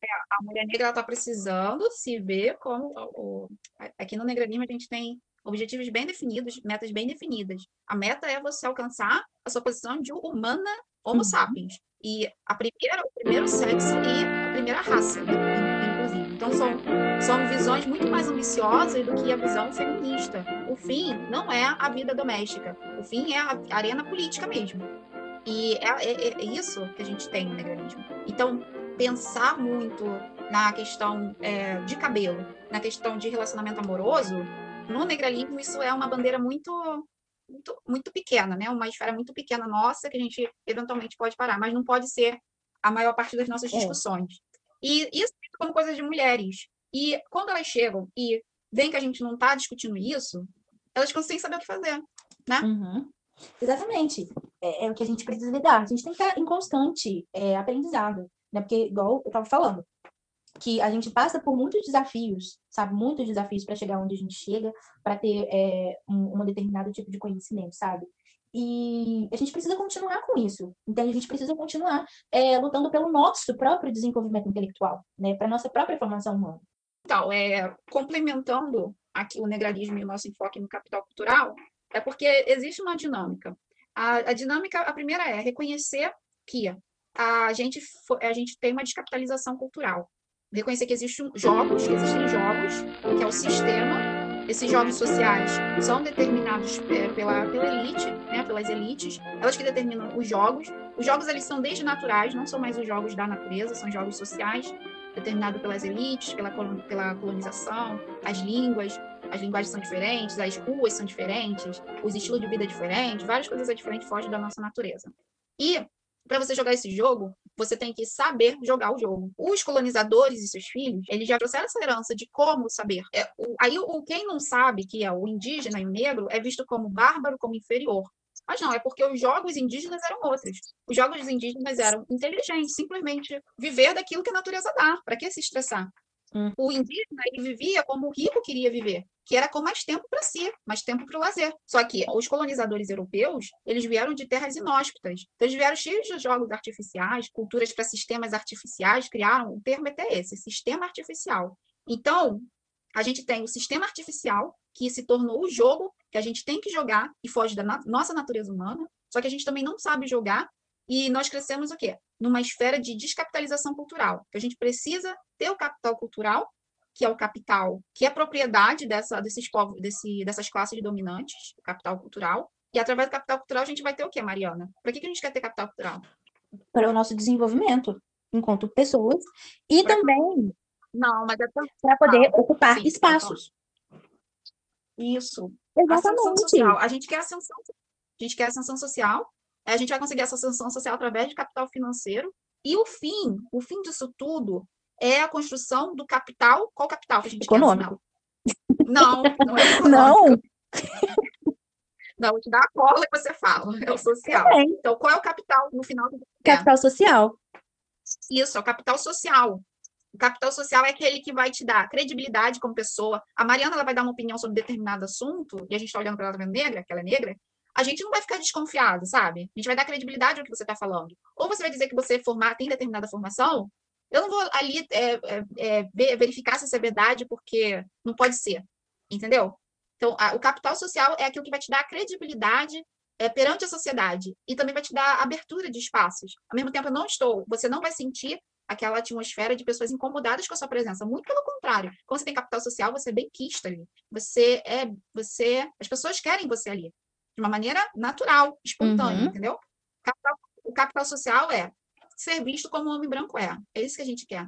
É, a mulher negra está precisando se ver como. O, aqui no Negranismo a gente tem objetivos bem definidos, metas bem definidas. A meta é você alcançar a sua posição de humana Homo uhum. sapiens. E a primeira, o primeiro sexo e a primeira raça, inclusive. Então são, são visões muito mais ambiciosas do que a visão feminista. O fim não é a vida doméstica, o fim é a arena política mesmo. E é, é, é isso que a gente tem no negranismo. Então, pensar muito na questão é, de cabelo, na questão de relacionamento amoroso, no negralismo isso é uma bandeira muito, muito, muito pequena, né? Uma esfera muito pequena nossa que a gente eventualmente pode parar, mas não pode ser a maior parte das nossas é. discussões. E isso como coisa de mulheres. E quando elas chegam e veem que a gente não está discutindo isso, elas ficam sem saber o que fazer, né? Uhum. Exatamente. É, é, o que a gente precisa lidar. A gente tem que estar em constante é, aprendizado né? Porque, igual eu estava falando, que a gente passa por muitos desafios, sabe? Muitos desafios para chegar onde a gente chega, para ter é, um, um determinado tipo de conhecimento, sabe? E a gente precisa continuar com isso. Então, a gente precisa continuar é, lutando pelo nosso próprio desenvolvimento intelectual, né? Para nossa própria formação humana. Então, é, complementando aqui o negralismo e o nosso enfoque no capital cultural, é porque existe uma dinâmica. A, a dinâmica, a primeira é reconhecer que a gente, a gente tem uma descapitalização cultural. Reconhecer que existem jogos, que existem jogos, que é o sistema. Esses jogos sociais são determinados é, pela, pela elite, né, pelas elites, elas que determinam os jogos. Os jogos eles são desde naturais, não são mais os jogos da natureza, são jogos sociais, determinados pelas elites, pela, pela colonização, as línguas, as linguagens são diferentes, as ruas são diferentes, os estilos de vida diferentes, várias coisas é diferentes fogem da nossa natureza. E para você jogar esse jogo, você tem que saber jogar o jogo. Os colonizadores e seus filhos, eles já trouxeram essa herança de como saber. É, o, aí o quem não sabe, que é o indígena e o negro, é visto como bárbaro, como inferior. Mas não, é porque os jogos indígenas eram outros. Os jogos indígenas eram inteligentes, simplesmente viver daquilo que a natureza dá. Para que se estressar? Hum. O indígena ele vivia como o rico queria viver, que era com mais tempo para si, mais tempo para o lazer. Só que os colonizadores europeus, eles vieram de terras inóspitas. Então, eles vieram cheios de jogos artificiais, culturas para sistemas artificiais, criaram, o termo é até esse, sistema artificial. Então, a gente tem o sistema artificial, que se tornou o jogo que a gente tem que jogar e foge da na nossa natureza humana, só que a gente também não sabe jogar e nós crescemos o quê? Numa esfera de descapitalização cultural. Que a gente precisa ter o capital cultural, que é o capital, que é propriedade dessa, desses povos, desse, dessas classes dominantes, o capital cultural. E através do capital cultural a gente vai ter o quê, Mariana? Para que, que a gente quer ter capital cultural? Para o nosso desenvolvimento enquanto pessoas e pra... também não, mas é para poder ocupar Sim, espaços. Isso. Exatamente. Social. A gente quer ascensão, a gente quer ascensão social a gente vai conseguir essa ascensão social através de capital financeiro. E o fim, o fim disso tudo é a construção do capital. Qual capital que a gente econômico. quer? Não, não é econômico. Não. Não, te dar a cola que você fala, é o social. É. Então, qual é o capital no final do é. Capital social. Isso, é o capital social. O capital social é aquele que vai te dar credibilidade como pessoa. A Mariana ela vai dar uma opinião sobre determinado assunto, e a gente está olhando para ela vendo negra, que ela é negra, a gente não vai ficar desconfiado, sabe? A gente vai dar credibilidade ao que você está falando. Ou você vai dizer que você formar, tem determinada formação, eu não vou ali é, é, é, verificar se isso é verdade, porque não pode ser, entendeu? Então, a, o capital social é aquilo que vai te dar credibilidade é, perante a sociedade e também vai te dar abertura de espaços. Ao mesmo tempo, eu não estou, você não vai sentir aquela atmosfera de pessoas incomodadas com a sua presença. Muito pelo contrário. Quando você tem capital social, você é bem quista ali. Você é, você, as pessoas querem você ali de uma maneira natural, espontânea, Uhum. entendeu? Capital- o capital social é ser visto como o homem branco é. É isso que a gente quer.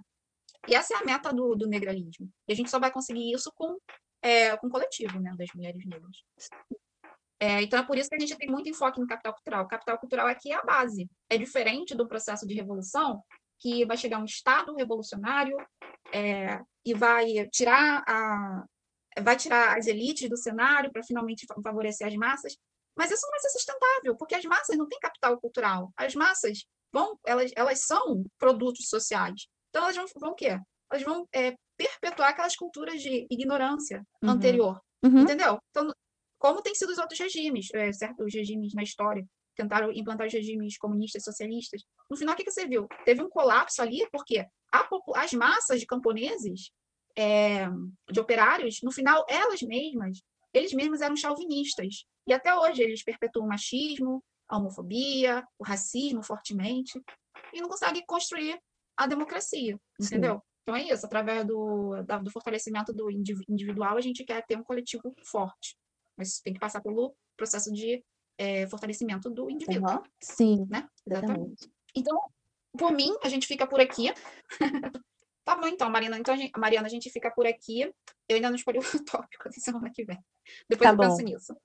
E essa é a meta do, do negralismo. E a gente só vai conseguir isso com, é, com o coletivo, né, das mulheres negras. É, então é por isso que a gente tem muito enfoque no capital cultural. O capital cultural aqui é a base. É diferente do processo de revolução, que vai chegar um Estado revolucionário é, e vai tirar a, vai tirar as elites do cenário para finalmente fa- favorecer as massas. Mas isso não vai ser sustentável, porque as massas não têm capital cultural. As massas vão, elas, elas são produtos sociais. Então elas vão, vão o quê? Elas vão é, perpetuar aquelas culturas de ignorância Uhum. anterior. Uhum. Entendeu? Então, como tem sido os outros regimes, é, certos regimes na história, tentaram implantar os regimes comunistas, socialistas. No final, o que, que você viu? Teve um colapso ali, porque a as massas de camponeses, é, de operários, no final, elas mesmas, eles mesmos eram chauvinistas. E até hoje eles perpetuam o machismo, a homofobia, o racismo fortemente, e não conseguem construir a democracia, Sim. entendeu? Então é isso, através do, do fortalecimento do indivi- individual, a gente quer ter um coletivo forte. Mas isso tem que passar pelo processo de eh, fortalecimento do indivíduo, Aham. Sim, né? exatamente. Então, por mim, a gente fica por aqui. tá bom, então, Mariana. Então, a gente, Mariana, a gente fica por aqui. Eu ainda não escolhi o tópico da semana que vem. Depois Tá eu bom. penso nisso.